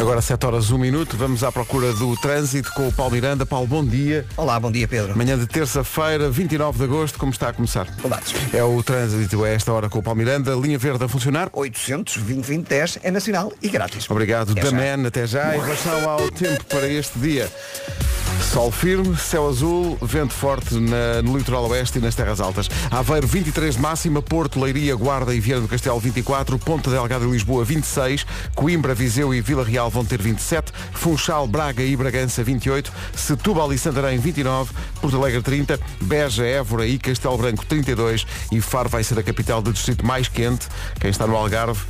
Agora 7 horas 1 minuto, vamos à procura do trânsito com o Paulo Miranda. Paulo, bom dia. Olá, bom dia Pedro. Manhã de terça-feira, 29 de agosto, como está a começar? Saudades. É o trânsito a esta hora com o Paulo Miranda. Linha verde a funcionar. 800 2010 é nacional e grátis. Obrigado, Até. Daman, até já. Em relação ao tempo para este dia. Sol firme, céu azul, vento forte na- no litoral oeste e nas terras altas. Aveiro 23 de máxima, Porto, Leiria, Guarda e Viana do Castelo 24, Ponta Delgada e Lisboa 26, Coimbra, Viseu e Vila Real vão ter 27, Funchal, Braga e Bragança 28, Setúbal e Santarém 29, Porto Alegre 30, Beja, Évora e Castelo Branco 32 e Faro vai ser a capital do distrito mais quente. Quem está no Algarve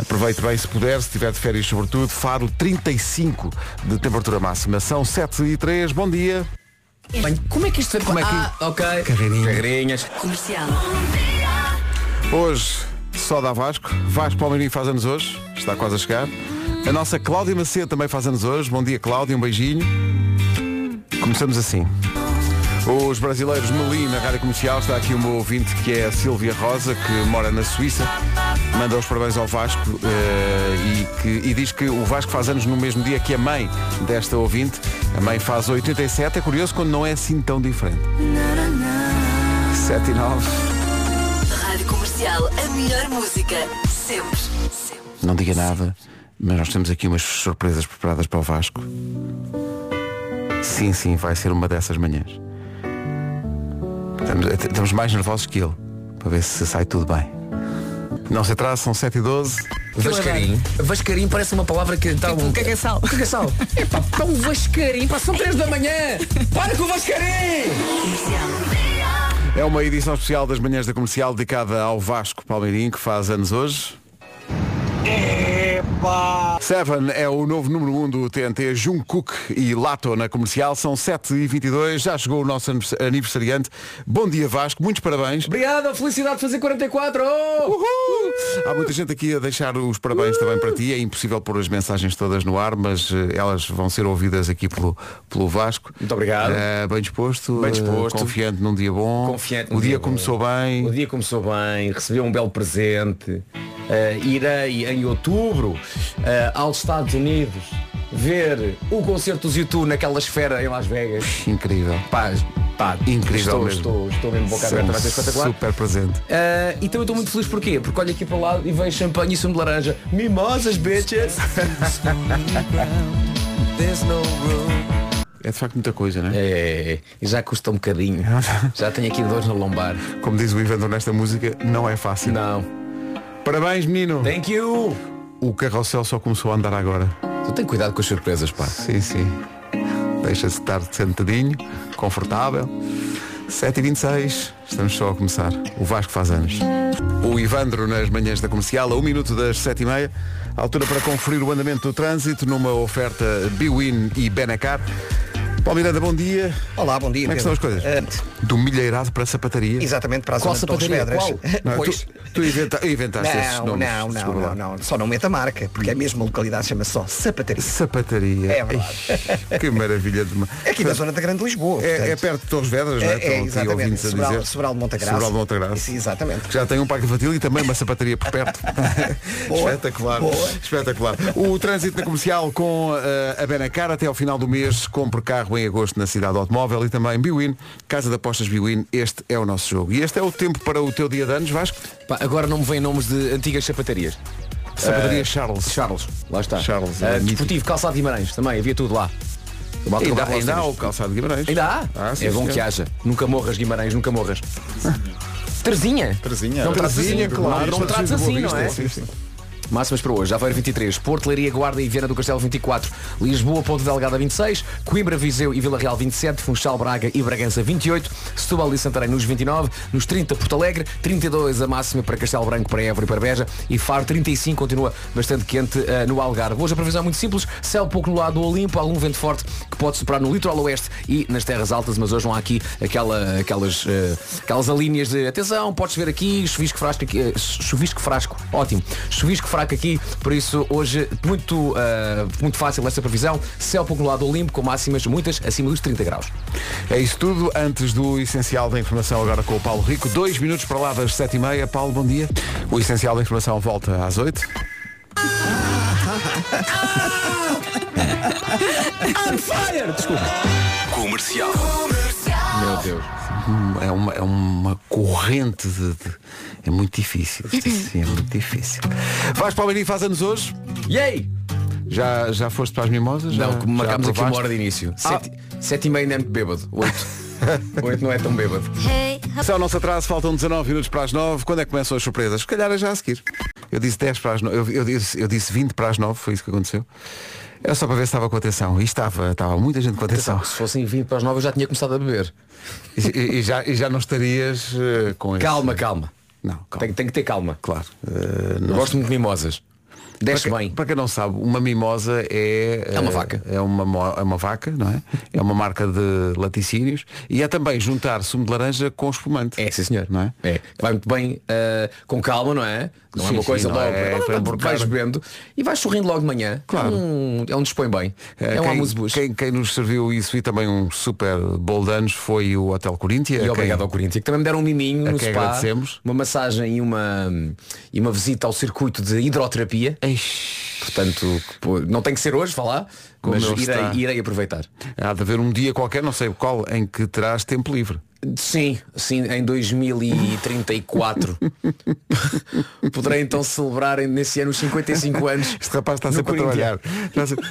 Aproveite bem se puder, se tiver de férias sobretudo. Faro 35 de temperatura máxima. São 7 e 3. Bom dia. Bem, como é que isto Como é que- Ah, ok. Carreirinha. Carreirinhas. Comercial. Hoje só dá Vasco. Vasco Palmeirinho faz anos hoje. Está quase a chegar. A nossa Cláudia Macedo também faz anos hoje. Bom dia Cláudia, um beijinho. Começamos assim. Os brasileiros Meli na rádio comercial está aqui uma ouvinte que é a Silvia Rosa, que mora na Suíça. Manda os parabéns ao Vasco eh, e, que- e diz que o Vasco faz anos no mesmo dia que a mãe desta ouvinte. A mãe faz 87. É curioso quando não é assim tão diferente. 7 e 9. Rádio Comercial, a melhor música. Sempre. Sempre. Não diga nada, mas nós temos aqui umas surpresas preparadas para o Vasco. Sim, sim, vai ser uma dessas manhãs. Estamos, estamos mais nervosos que ele, para ver se sai tudo bem. Não se atrasa, são 7 e 12. Vascarim. Vascarim parece uma palavra que está um. Cagaçal. Cagaçal. Epá, para um Vascarim, pá, são 3 da manhã. Para com o Vascarim! É uma edição especial das manhãs da comercial dedicada ao Vasco Palmeirinho, que faz anos hoje. Seven é o novo número 1 um do TNT, Jungkook e Lato na comercial. São 7h22, já chegou o nosso anivers- aniversariante. Bom dia Vasco, muitos parabéns. Obrigado, felicidade de fazer 44. Oh! Uhul! Há muita gente aqui a deixar os parabéns também para ti. É impossível pôr as mensagens todas no ar, mas eh, elas vão ser ouvidas aqui pelo, pelo Vasco. Muito obrigado. Eh, bem disposto, Bem disposto. confiante num dia bom. Confiante O dia, dia começou bem. O dia começou bem, recebeu um belo presente. Eh, irei em outubro eh, aos Estados Unidos ver o concerto dos YouTube naquela esfera em Las Vegas. Incrível. Pá, pá, Incrível estou, mesmo. Estou, estou mesmo boca São aberta, vai ser espetacular. Super presente. Eh, então eu estou muito feliz porquê? Porque olho aqui para o lado e vejo champanhe e sumo de laranja. Mimosas, bitches! É de facto muita coisa, né? É, e já custa um bocadinho. Já tenho aqui dores no lombar. Como diz o inventor nesta música, não é fácil. Não. Parabéns, menino. Thank you! O carrossel só começou a andar agora. Tu tem cuidado com as surpresas, pá. Sim, sim. Deixa-se estar sentadinho, confortável. 7h26, estamos só a começar. O Vasco faz anos. O Ivandro nas manhãs da comercial, a 1 minuto das 7h30. Altura para conferir o andamento do trânsito numa oferta Biwin e Benacar. Paulo Miranda, bom dia. Olá, bom dia Como é que estão as coisas? Eh, Do milheirado para a sapataria. exatamente para a Qual zona de Torres? Não, Pois. tu, tu inventa- inventaste esses Não, nomes. não, não, não, não. Só não meta a marca, porque é mesmo a localidade chama-se só Sapataria. Sapataria. É verdade. Ai, que maravilha de uma. É aqui da zona da Grande Lisboa. É, é perto de Torres Vedras, não é? É, é, exatamente. a Sobral- dizer. Sobral de Montagraça. Sobral de Montagraça. Isso, exatamente. Que já tem um parque infantil e também uma sapataria por perto. Boa. Espetacular. Boa. Espetacular. O trânsito na comercial com eh, a Benacar até ao final do mês. Compre carro em agosto na cidade do automóvel e também Biwin. Casa de apostas Biwin. Este é o nosso jogo. E este é o tempo para o teu dia de anos, Vasco? Pá, agora não me vêm nomes de antigas sapatarias. Sapataria Eh, Charles. Charles, lá está. Charles, Eh, é desportivo, calçado de Guimarães, também, havia tudo lá. Ainda, ainda há o calçado de Guimarães. Ainda há? Ah, sim, é bom que haja. Nunca morras, Guimarães, nunca morras. Terzinha? Terzinha. Não trates assim, claro. Não, não trates assim, não é? Sim, sim. Máximas para hoje, Aveiro 23, Porto, Leiria, Guarda e Viana do Castelo 24, Lisboa, Ponte Delgada 26, Coimbra, Viseu e Vila Real 27, Funchal, Braga e Bragança 28, Setúbal e Santarém nos 29, nos 30 Porto Alegre, 32 a máxima para Castelo Branco, para Évora e para Beja e Faro 35 continua bastante quente eh, no Algarve. Hoje a previsão é muito simples, céu pouco no lado do Olimpo, algum vento forte que pode superar no litoral oeste e nas terras altas, mas hoje não há aqui aquela, aquelas, eh, aquelas alíneas de atenção, podes ver aqui, chuvisco frasco eh, chuvisco frasco, ótimo, chuvisco fraco aqui, por isso hoje muito, eh, muito fácil essa previsão, céu pouco no lado do Olimpo, com máximas muitas acima dos 30 graus. É isso tudo antes do essencial da informação agora com o Paulo Rico. Dois minutos para lá das sete e meia. Paulo, bom dia. O essencial da informação volta às oito. desculpa. Comercial. Meu Deus. Hum, É uma, é uma corrente de, de- É muito difícil. Isto assim, é muito difícil. Vais para o Mini faz anos hoje? E aí? Já, já foste para as mimosas? Não, já, como marcámos já aqui uma hora de início. Ah. Sete, sete e meia ainda é muito bêbado. Oito. Oito não é tão bêbado. Só o nosso atraso, faltam 19 minutos para as 9. Quando é que começam as surpresas? Se calhar é já a seguir. Eu disse 10 para as 9. Eu, eu disse, eu disse 20 para as 9, foi isso que aconteceu. Era só para ver se estava com atenção. E estava, estava muita gente com atenção. Se fossem 20 para as 9 eu já tinha começado a beber. E, e- e já, e já não estarias eh, com esse- Calma, calma. Não, calma. Tem, tem que ter calma. Claro. Eu não- gosto muito de mimosas. Desce para, bem. para quem não sabe, uma mimosa é É uma eh, vaca. É uma, é uma vaca, não é? É uma marca de laticínios e é também juntar sumo de laranja com espumante. É, sim senhor. Não é? É. Vai muito bem uh, com calma, não é? Não é Sim, uma coisa sim, logo. é emborcar. vais bebendo e vais sorrindo logo de manhã. Claro. É um, é um dispõe bem. Eh, É um amuse-bus. quem, quem nos serviu isso e também um super bol de anos foi o Hotel Coríntia. E obrigado quem- ao Corinthians, que também me deram um miminho no spa, agradecemos. uma massagem e uma, e uma visita ao circuito de hidroterapia. Eish, Portanto, não tem que ser hoje, vá lá, Como mas está. irei, irei aproveitar. Há de haver um dia qualquer, não sei qual, em que terás tempo livre. Sim, sim, em 2034 Poderei então celebrar nesse ano os 55 anos Este rapaz está sempre a trabalhar.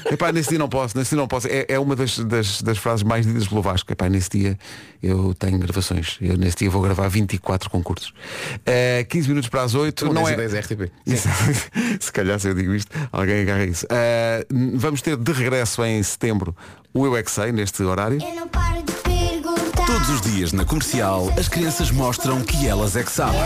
Epá, nesse dia não posso, nesse dia não posso. É, é uma das, das, das frases mais ditas pelo Vasco. Epá, nesse dia eu tenho gravações. Eu nesse dia vou gravar 24 concursos. Eh, 15 minutos para as 8. Não é... ideias RTP. Isso- Se calhar se eu digo isto, alguém agarra isso. Eh, vamos ter de regresso em setembro o Eu é Que Sei, neste horário. Eu não paro de perguntar. Todos os dias na comercial, as crianças mostram que elas é que sabem.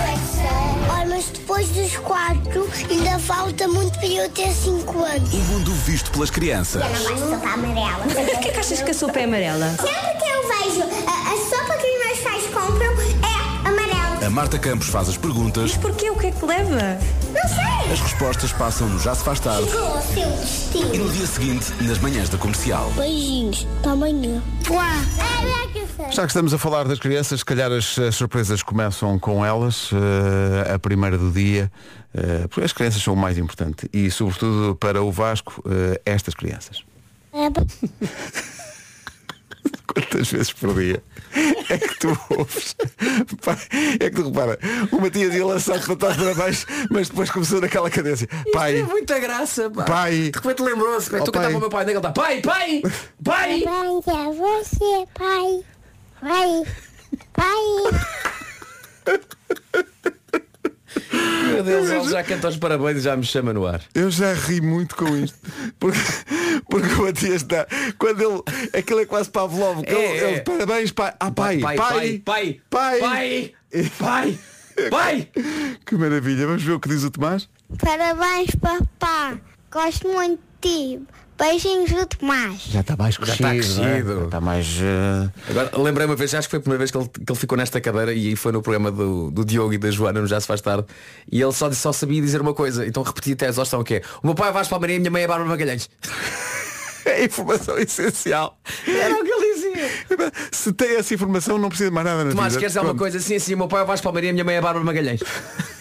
Olha, mas depois dos quatro ainda falta muito para eu ter cinco anos. O mundo visto pelas crianças. Mais sopa amarela. Por que, que achas que a sopa é amarela? Sempre que eu vejo a, a sopa que os meus pais compram é. A Marta Campos faz as perguntas, Porquê? O que é que leva? Não sei. as respostas passam no Já se faz tarde Chegou ao seu e destino. no dia seguinte, nas manhãs da comercial. Beijinhos. Até amanhã. Uá. É. Já que estamos a falar das crianças, se calhar as, as surpresas começam com elas, eh, a primeira do dia, eh, porque as crianças são o mais importante e, sobretudo, para o Vasco, eh, estas crianças. É Quantas vezes por dia é que tu ouves? É que tu repara, o Matias ia lançar para trás para baixo, mas depois começou naquela cadência. Pai, muita graça, pá. Pai. De repente lembrou-se, pá, Oh, tu pai. cantava o meu pai, onde é que ele está? Pai, pai, pai! Bem, é você, pai. Pai. Pai. Meu Deus, ele já canta os parabéns e já me chama no ar. eu já ri muito com isto. Porque, porque o Matias está. Quando ele. Aquilo é quase Pavlov. É, ele, é. ele, parabéns, pai. Ah, pai, pai, pai, pai, pai. pai, pai, pai. Que maravilha. Vamos ver o que diz o Tomás? Parabéns, papá. Gosto muito de ti. Beijinhos do Tomás. Já está mais Já está crescido. é? crescido. Já está mais. eh, Agora, lembrei uma vez, acho que foi a primeira vez que ele, que ele ficou nesta cadeira e foi no programa do, do Diogo e da Joana, no Já se faz tarde, e ele só, só sabia dizer uma coisa, então repeti até a exaustão que é o meu pai é Vasco Palmeirinho e a minha mãe é Bárbara Magalhães. É informação essencial. Era o que ele dizia. Se tem essa informação, não precisa de mais nada na Tomás, vida. queres dizer alguma coisa assim, assim, o meu pai é Vasco Palmeirinho e a minha mãe é a Bárbara Magalhães.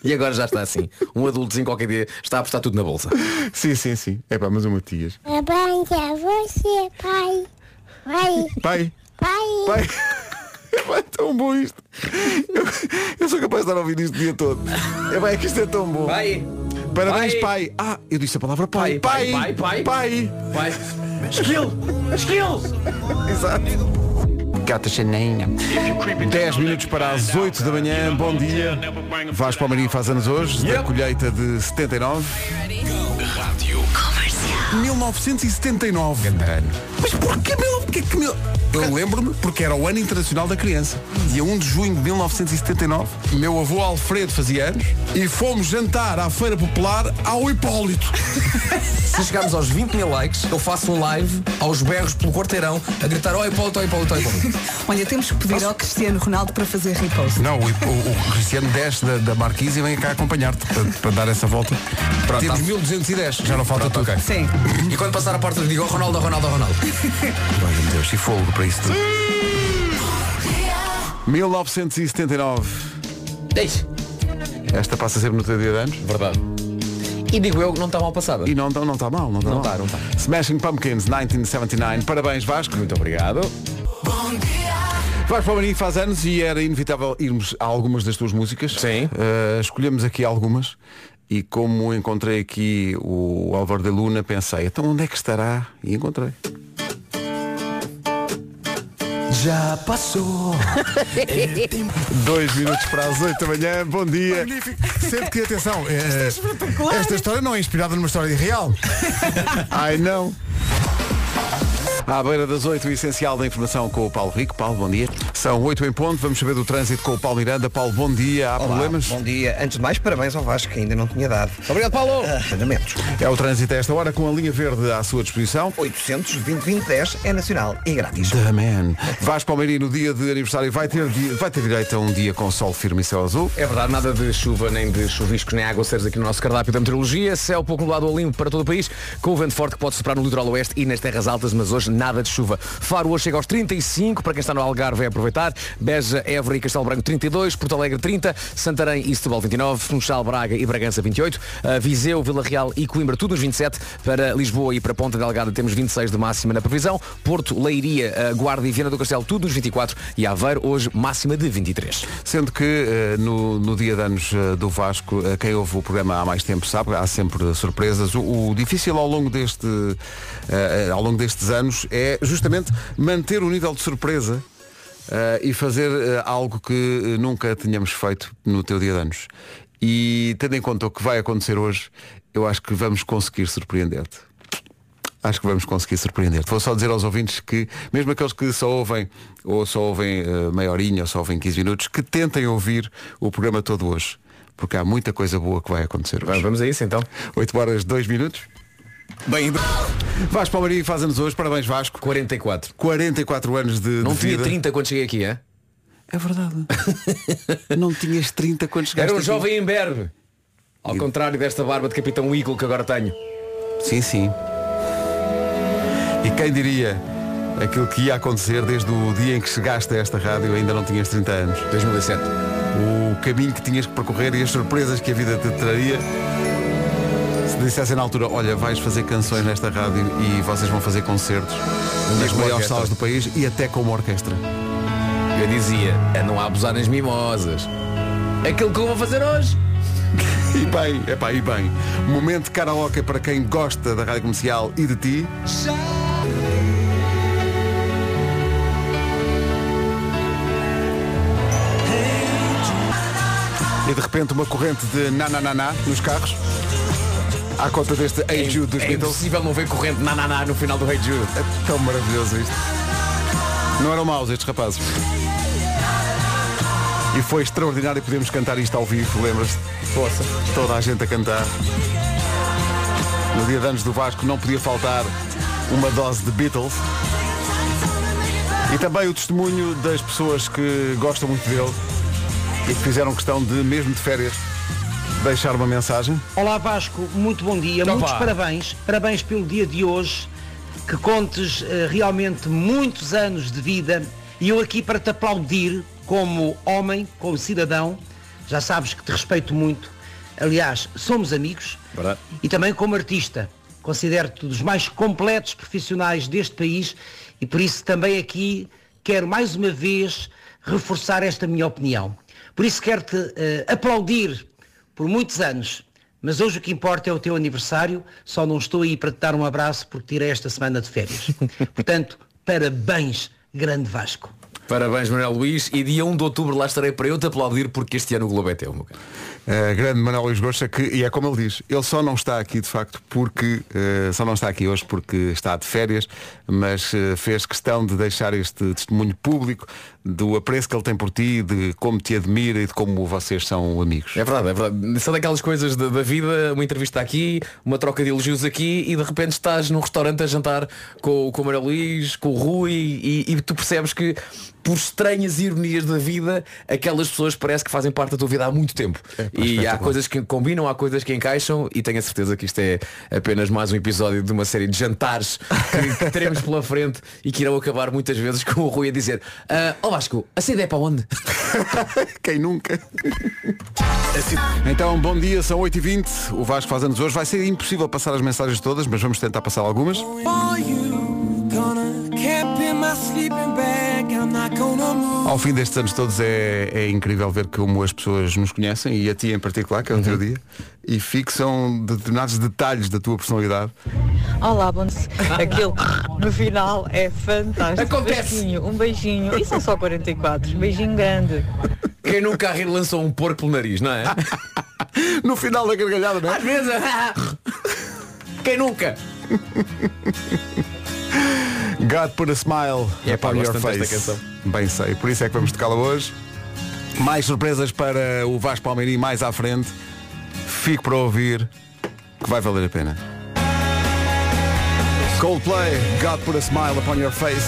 E agora já está assim. Um adultozinho qualquer dia está a apostar tudo na bolsa. Sim, sim, sim. É pá, mas o Matias. Parabéns a você, pai. Pai. Pai, Pai. pai. É pá, é tão bom isto. Eu, eu sou capaz de estar a ouvir isto o dia todo. É pá, é que isto é tão bom. Pai! Parabéns, Pai. pai. Ah, eu disse a palavra pai. Pai, pai, pai, Pai. Pai! Skill! Skills! Exato. Gata Xaninha. 10 minutos para as 8 da manhã. Bom dia. Vasco Palmeirinho faz anos hoje, da colheita de 79. Rádio. 1979. Mas porquê mil... Porquê que mil... Eu lembro-me porque era o ano internacional da criança. Dia 1 de junho de 1979. Meu avô Alfredo fazia anos e fomos jantar à Feira Popular ao Hipólito. Se chegarmos aos 20 mil likes, eu faço um live aos berros pelo quarteirão a gritar oi Hipólito, oi Hipólito, oi Hipólito. Olha, temos que pedir ao Cristiano Ronaldo para fazer repost. Não, o, o- o Cristiano desce da, da Marquise e vem cá acompanhar-te para, para dar essa volta. Pronto, Temos tá. 1210, já não falta tudo. ok. Sim. E quando passar a porta eu digo oh, Ronaldo, oh, Ronaldo, oh, Ronaldo. Olha, meu Deus, e fogo para isso tudo. 1979. Deixe. Esta passa sempre no teu dia de anos. Verdade. E digo eu que não está mal passada. E não está não tá mal, não está Não mal. tá, não tá. Smashing Pumpkins 1979. Parabéns Vasco. Muito obrigado. Vasco Palmeirinho faz anos e era inevitável irmos a algumas das tuas músicas. Sim. Uh, escolhemos aqui algumas e como encontrei aqui o Álvaro de Luna, pensei, então onde é que estará? E encontrei. Já passou. Dois minutos para as oito da manhã, bom dia. Sempre que, atenção, eh, esta história não é inspirada numa história real. Ai não. À beira das 8, o essencial da informação com o Paulo Rico. Paulo, bom dia. São 8 em ponto, vamos saber do trânsito com o Paulo Miranda. Paulo, bom dia. Há Olá, problemas? Bom dia. Antes de mais, parabéns ao Vasco, que ainda não tinha dado. Obrigado, Paulo. Andamentos. É o trânsito a esta hora com a linha verde à sua disposição. 800 2010 é nacional e grátis. The Man. Vasco Palmeirinho, no dia de aniversário, vai ter, vai ter direito a um dia com sol firme e céu azul. É verdade, nada de chuva, nem de chuviscos, nem aguaceiros aqui no nosso cardápio da meteorologia. Céu pouco nublado ou limpo para todo o país, com o vento forte que pode soprar no litoral oeste e nas terras altas, mas hoje nada de chuva. Faro hoje chega aos 35, para quem está no Algarve é aproveitar. Beja, Évora e Castelo Branco 32, Porto Alegre 30, Santarém e Setúbal 29, Funchal, Braga e Bragança 28, uh, Viseu, Vila Real e Coimbra tudo nos 27, para Lisboa e para Ponta Delgada temos 26 de máxima na previsão, Porto, Leiria, uh, Guarda e Viana do Castelo tudo nos 24 e Aveiro hoje máxima de 23. Sendo que eh, no, no dia de anos do Vasco, quem ouve o programa há mais tempo sabe, há sempre surpresas. O, o difícil ao longo, deste, ao longo destes anos é justamente manter o nível de surpresa eh, e fazer eh, algo que eh, nunca tínhamos feito no teu dia de anos. E tendo em conta o que vai acontecer hoje, eu acho que vamos conseguir surpreender-te. Acho que vamos conseguir surpreender-te. Vou só dizer aos ouvintes que, mesmo aqueles que só ouvem, ou só ouvem eh, meia horinha, ou só ouvem 15 minutos, que tentem ouvir o programa todo hoje. Porque há muita coisa boa que vai acontecer hoje. Vamos a isso então. 8 horas, 2 minutos. Bem, Vasco Palmeirinho faz anos hoje. Parabéns, Vasco. 44. 44 anos de, Não de tinha vida. 30 quando cheguei aqui, é? É verdade. Não tinhas 30 quando chegaste Era um aqui. jovem imberbe. Ao contrário desta barba de Capitão Eagle que agora tenho. Sim, sim. E quem diria aquilo que ia acontecer desde o dia em que chegaste a esta rádio ainda não tinhas 30 anos. 2007. O caminho que tinhas que percorrer e as surpresas que a vida te traria. Se dissessem na altura, olha, vais fazer canções nesta rádio e vocês vão fazer concertos nas maiores salas do país e até com uma orquestra. Eu dizia, a não abusar nas mimosas. Aquilo que eu vou fazer hoje. E bem, é pá, e bem. Momento de karaoke para quem gosta da rádio comercial e de ti. E de repente uma corrente de nanananá nos carros. À conta deste Hey Jude dos é Beatles. impossível não ver corrente na, na, na no final do Hey Jude. É tão maravilhoso isto. Não eram maus estes rapazes. E foi extraordinário podemos cantar isto ao vivo, lembras-te? Força. Toda a gente a cantar. No dia de anos do Vasco não podia faltar uma dose de Beatles. E também o testemunho das pessoas que gostam muito dele e que fizeram questão de, mesmo de férias, deixar uma mensagem. Olá Vasco, muito bom dia, Opa. muitos parabéns, parabéns pelo dia de hoje, que contes eh, realmente muitos anos de vida. E eu aqui para te aplaudir como homem, como cidadão, já sabes que te respeito muito, aliás, somos amigos, e também como artista, considero-te dos mais completos profissionais deste país. E por isso também aqui quero mais uma vez reforçar esta minha opinião. Por isso quero-te eh, aplaudir por muitos anos, mas hoje o que importa é o teu aniversário, só não estou aí para te dar um abraço porque tirei esta semana de férias. Portanto, parabéns, grande Vasco. Parabéns, Manuel Luís. E dia 1 de outubro lá estarei para eu te aplaudir porque este ano o Globo é teu, meu caro. Uh, grande Manuel Luís Gosta, que, e é como ele diz, ele só não está aqui de facto porque, uh, só não está aqui hoje porque está de férias, mas uh, fez questão de deixar este testemunho público do apreço que ele tem por ti, de como te admira e de como vocês são amigos. É verdade, é verdade. São daquelas coisas da, da vida, uma entrevista aqui, uma troca de elogios aqui e de repente estás num restaurante a jantar com, com o Manuel Luís, com o Rui e, e tu percebes que por estranhas ironias da vida, aquelas pessoas parece que fazem parte da tua vida há muito tempo. e há coisas que combinam, há coisas que encaixam e tenho a certeza que isto é apenas mais um episódio de uma série de jantares que, que teremos pela frente e que irão acabar muitas vezes com o Rui a dizer ah, Ó Vasco, a saída é para onde? Quem nunca? Então, bom dia, são 8h20. O Vasco faz anos hoje. Vai ser impossível passar as mensagens todas, mas vamos tentar passar algumas. Ao fim destes anos todos é, é incrível ver como as pessoas nos conhecem e a ti em particular, que é o teu dia, e fixam determinados detalhes da tua personalidade. Olá, bom. Aquele no final é fantástico. Acontece. Beijinho, um beijinho. E são só 44. Beijinho grande. Quem nunca a rir lançou um porco pelo nariz, não é? No final da gargalhada, não é? Às vezes. Quem nunca? God put a smile É, upon your face. Bem sei, por isso é que vamos tocá-la hoje. Mais surpresas para o Vasco Palmeirim mais à frente. Fico para ouvir que vai valer a pena. Coldplay, God put a smile upon your face.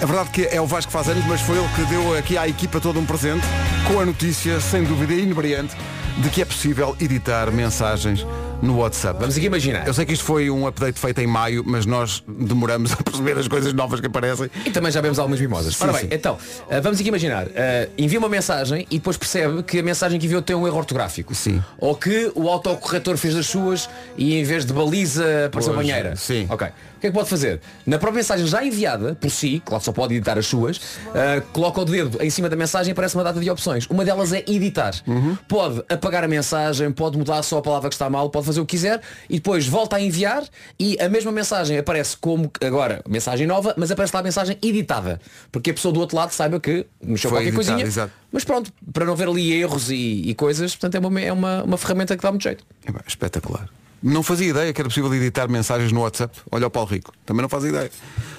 É verdade que é o Vasco que faz anos, mas foi ele que deu aqui à equipa todo um presente com a notícia, sem dúvida inebriante, de que é possível editar mensagens no WhatsApp. Vamos aqui imaginar. Eu sei que isto foi um update feito em maio, mas nós demoramos a perceber as coisas novas que aparecem. E também já vemos algumas mimosas. Sim, Ora bem, sim. então, ah, vamos aqui imaginar. ah, envia uma mensagem e depois percebe que a mensagem que enviou tem um erro ortográfico. Sim. Ou que o autocorretor fez das suas e em vez de baliza apareceu Pois, banheira. sim. Ok. O que é que pode fazer? Na própria mensagem já enviada, por si, claro, só pode editar as suas, ah, coloca o dedo em cima da mensagem e aparece uma data de opções. Uma delas é editar. Uhum. Pode apagar a mensagem, pode mudar só a palavra que está mal, pode fazer o que quiser e depois volta a enviar e a mesma mensagem aparece como agora, mensagem nova, mas aparece lá a mensagem editada. Porque a pessoa do outro lado saiba que mexeu Foi qualquer editado, coisinha. exato. Mas pronto, para não ver ali erros e, e coisas, portanto é uma, é uma, uma ferramenta que dá muito jeito. É, pá, espetacular. Não fazia ideia que era possível editar mensagens no WhatsApp. Olha o Paulo Rico. Também não faz ideia.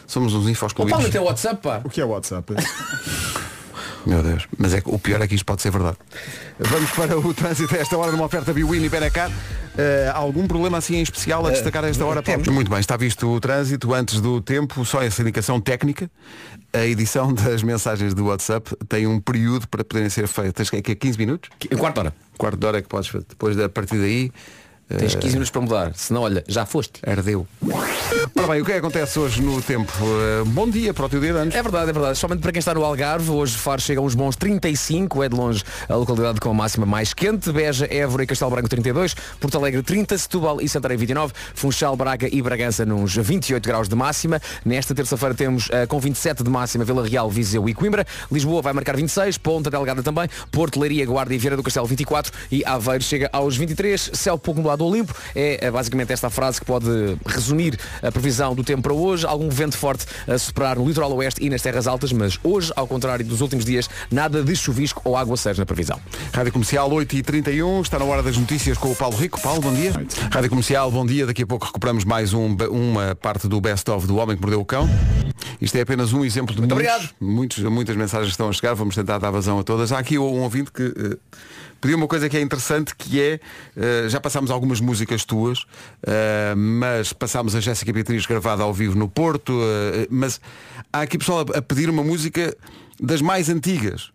Somos uns infos O Paulo tem o WhatsApp, pá. O que é WhatsApp? Meu Deus. Mas é que o pior é que isto pode ser verdade. Vamos para o trânsito a esta hora numa oferta Biwin e Benacar. Eh, algum problema assim em especial a destacar a esta hora? Paulo? Muito bem, está visto o trânsito antes do tempo, só essa indicação técnica. A edição das mensagens do WhatsApp tem um período para poderem ser feitas. Que é 15 minutos? Quarto de hora. Quarto de hora é que podes fazer. Depois da partir daí. Tens eh, 15 minutos para mudar. Senão, olha, já foste. Ardeu. Ora bem, o que é que acontece hoje no tempo? Eh, bom dia para o teu dia de anos. É verdade, é verdade. Somente para quem está no Algarve, hoje Faro chega a uns bons 35, é de longe a localidade com a máxima mais quente, Beja, Évora e Castelo Branco 32, Porto Alegre 30, Setúbal e Santarém 29, Funchal, Braga e Bragança nos 28 graus de máxima. Nesta terça-feira temos eh, com 27 de máxima Vila Real, Viseu e Coimbra, Lisboa vai marcar 26, Ponta Delgada também, Porto, Leiria, Guarda e Vieira do Castelo 24 e Aveiro chega aos 23, céu pouco nublado ao limpo. É eh, basicamente esta frase que pode resumir a previsão do tempo para hoje. Algum vento forte a superar no litoral oeste e nas terras altas, mas hoje, ao contrário dos últimos dias, nada de chuvisco ou aguaceiros na previsão. Rádio Comercial 8h31, está na hora das notícias com o Paulo Rico. Paulo, bom dia. Rádio Comercial, bom dia. Daqui a pouco recuperamos mais um- uma parte do best-of do Homem que Mordeu o Cão. Isto é apenas um exemplo de muitos, obrigado. muitos, muitas mensagens que estão a chegar. Vamos tentar dar vazão a todas. Há aqui um ouvinte que eh, pediu uma coisa que é interessante, que é, eh, já passámos algumas músicas tuas, eh, mas passámos a Jéssica Beatriz gravada ao vivo no Porto, eh, mas há aqui pessoal a, a pedir uma música das mais antigas.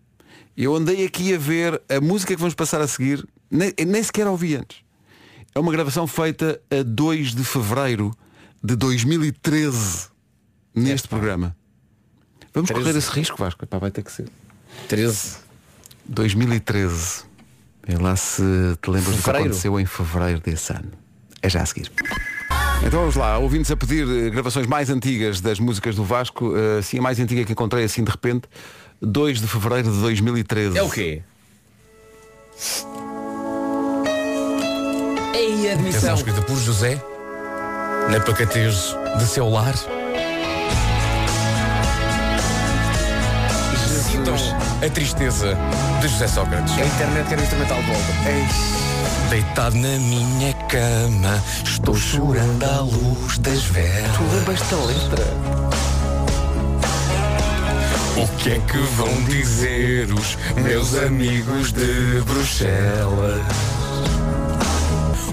Eu andei aqui a ver a música que vamos passar a seguir, nem, nem sequer ouvi antes. É uma gravação feita a 2 de fevereiro de 2013 neste programa. Vamos 13. correr esse risco, Vasco. Vai ter que ser. 13. 2013. Vê lá se te lembras do que Fevereiro. aconteceu em fevereiro desse ano. É já a seguir. Então vamos lá, ouvintes a pedir eh, gravações mais antigas das músicas do Vasco, eh, assim a mais antiga que encontrei assim de repente, 2 de fevereiro de 2013. É o quê? Ei, admissão. Canção escrita por José, na pacatez de seu lar. A tristeza de José Sócrates. A internet quer o instrumental de volta. Deitado na minha cama, estou chorando à luz das velas. Tu lembras da letra? O que é que vão dizer os meus amigos de Bruxelas?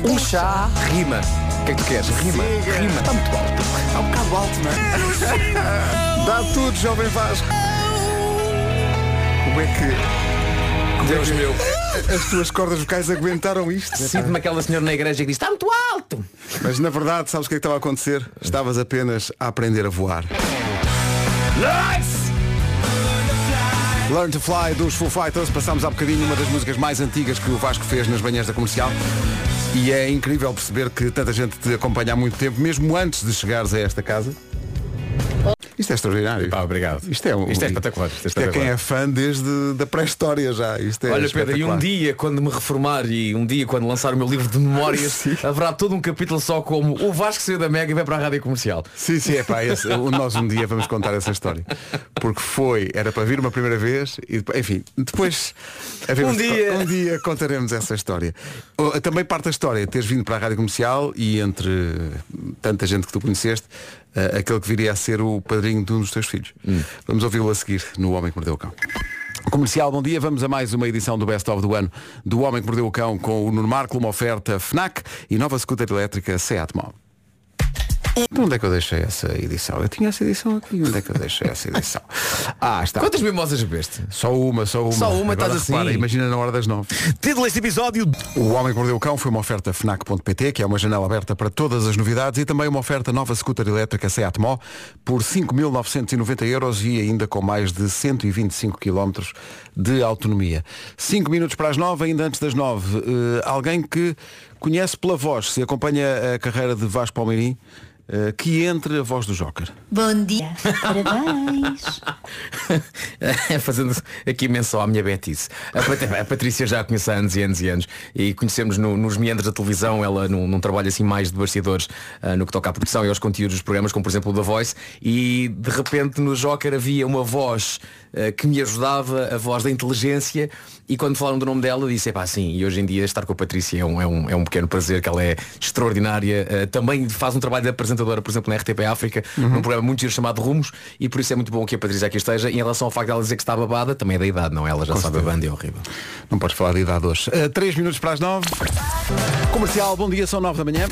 Um chá. Rima. O que é que tu queres? Rima. Rima. Está muito alto. Está um bocado alto, não é? Dá tudo, jovem Vasco. Como é que. Como Deus é que meu. As tuas cordas vocais aguentaram isto? Sinto-me aquela senhora na igreja que diz, está muito alto. Mas na verdade, sabes o que é que estava a acontecer? Estavas apenas a aprender a voar. Nice! Learn to Fly dos Foo Fighters. Passámos há bocadinho uma das músicas mais antigas que o Vasco fez nas manhãs da comercial. E é incrível perceber que tanta gente te acompanha há muito tempo, mesmo antes de chegares a esta casa. Isto é extraordinário. Pá, obrigado. Isto é, um- Isto é espetacular. Isto é Isto é quem é fã desde da pré-história já. Isto é Olha Pedro, e um dia quando me reformar e um dia quando lançar o meu livro de memórias haverá todo um capítulo só como o Vasco saiu da Mega e vai para a rádio comercial. Sim, sim, é pá, esse- nós um dia vamos contar essa história. Porque foi, era para vir uma primeira vez e depois, enfim, depois havemos- Um dia. um dia contaremos essa história. Oh, Também parte da história, teres vindo para a rádio comercial e entre tanta gente que tu conheceste, eh, aquele que viria a ser o padrinho de um dos teus filhos. Vamos ouvi-lo a seguir no Homem que Mordeu o Cão. Comercial, bom dia. Vamos a mais uma edição do Best of do ano do Homem que Mordeu o Cão com o Nuno Marco, uma oferta FNAC e nova scooter elétrica Seat Mó. Então, Onde é que eu deixei essa edição? Eu tinha essa edição aqui. Onde é que eu deixei essa edição? Ah, está. Quantas mimosas bebeste? Só uma, só uma. Só uma, Agora estás assim. repara, Imagina na hora das nove. Título deste episódio. O Homem que Mordeu o Cão foi uma oferta FNAC.pt, que é uma janela aberta para todas as novidades, e também uma oferta nova scooter elétrica Seat Mó por 5.990 euros e ainda com mais de 125 km de autonomia. 5 minutos para as 9, ainda antes das 9. eh, alguém que conhece pela voz, se acompanha a carreira de Vasco Palmeirim, eh, que entre a voz do Joker. Bom dia. Parabéns. Fazendo aqui menção à minha Betice. A, Pat- a Patrícia já a conheço há anos e anos e anos e conhecemos no- nos meandros da televisão, ela num, num trabalho assim mais de bastidores ah, no que toca à produção e aos conteúdos dos programas, como por exemplo o da Voice, e de repente no Joker havia uma voz que me ajudava, a voz da inteligência, e quando falaram do nome dela disse, pá, sim, e hoje em dia estar com a Patrícia é um, é um, é um pequeno prazer, que ela é extraordinária, ah, também faz um trabalho de apresentadora, por exemplo, na RTP África, num programa muito giro chamado Rumos, e por isso é muito bom que a Patrícia aqui esteja. E em relação ao facto dela dizer que está babada, também é da idade, não? Ela já sabe a banda, é horrível. Não podes falar de idade hoje. 3 minutos para as 9. Comercial, bom dia, são 9 da manhã.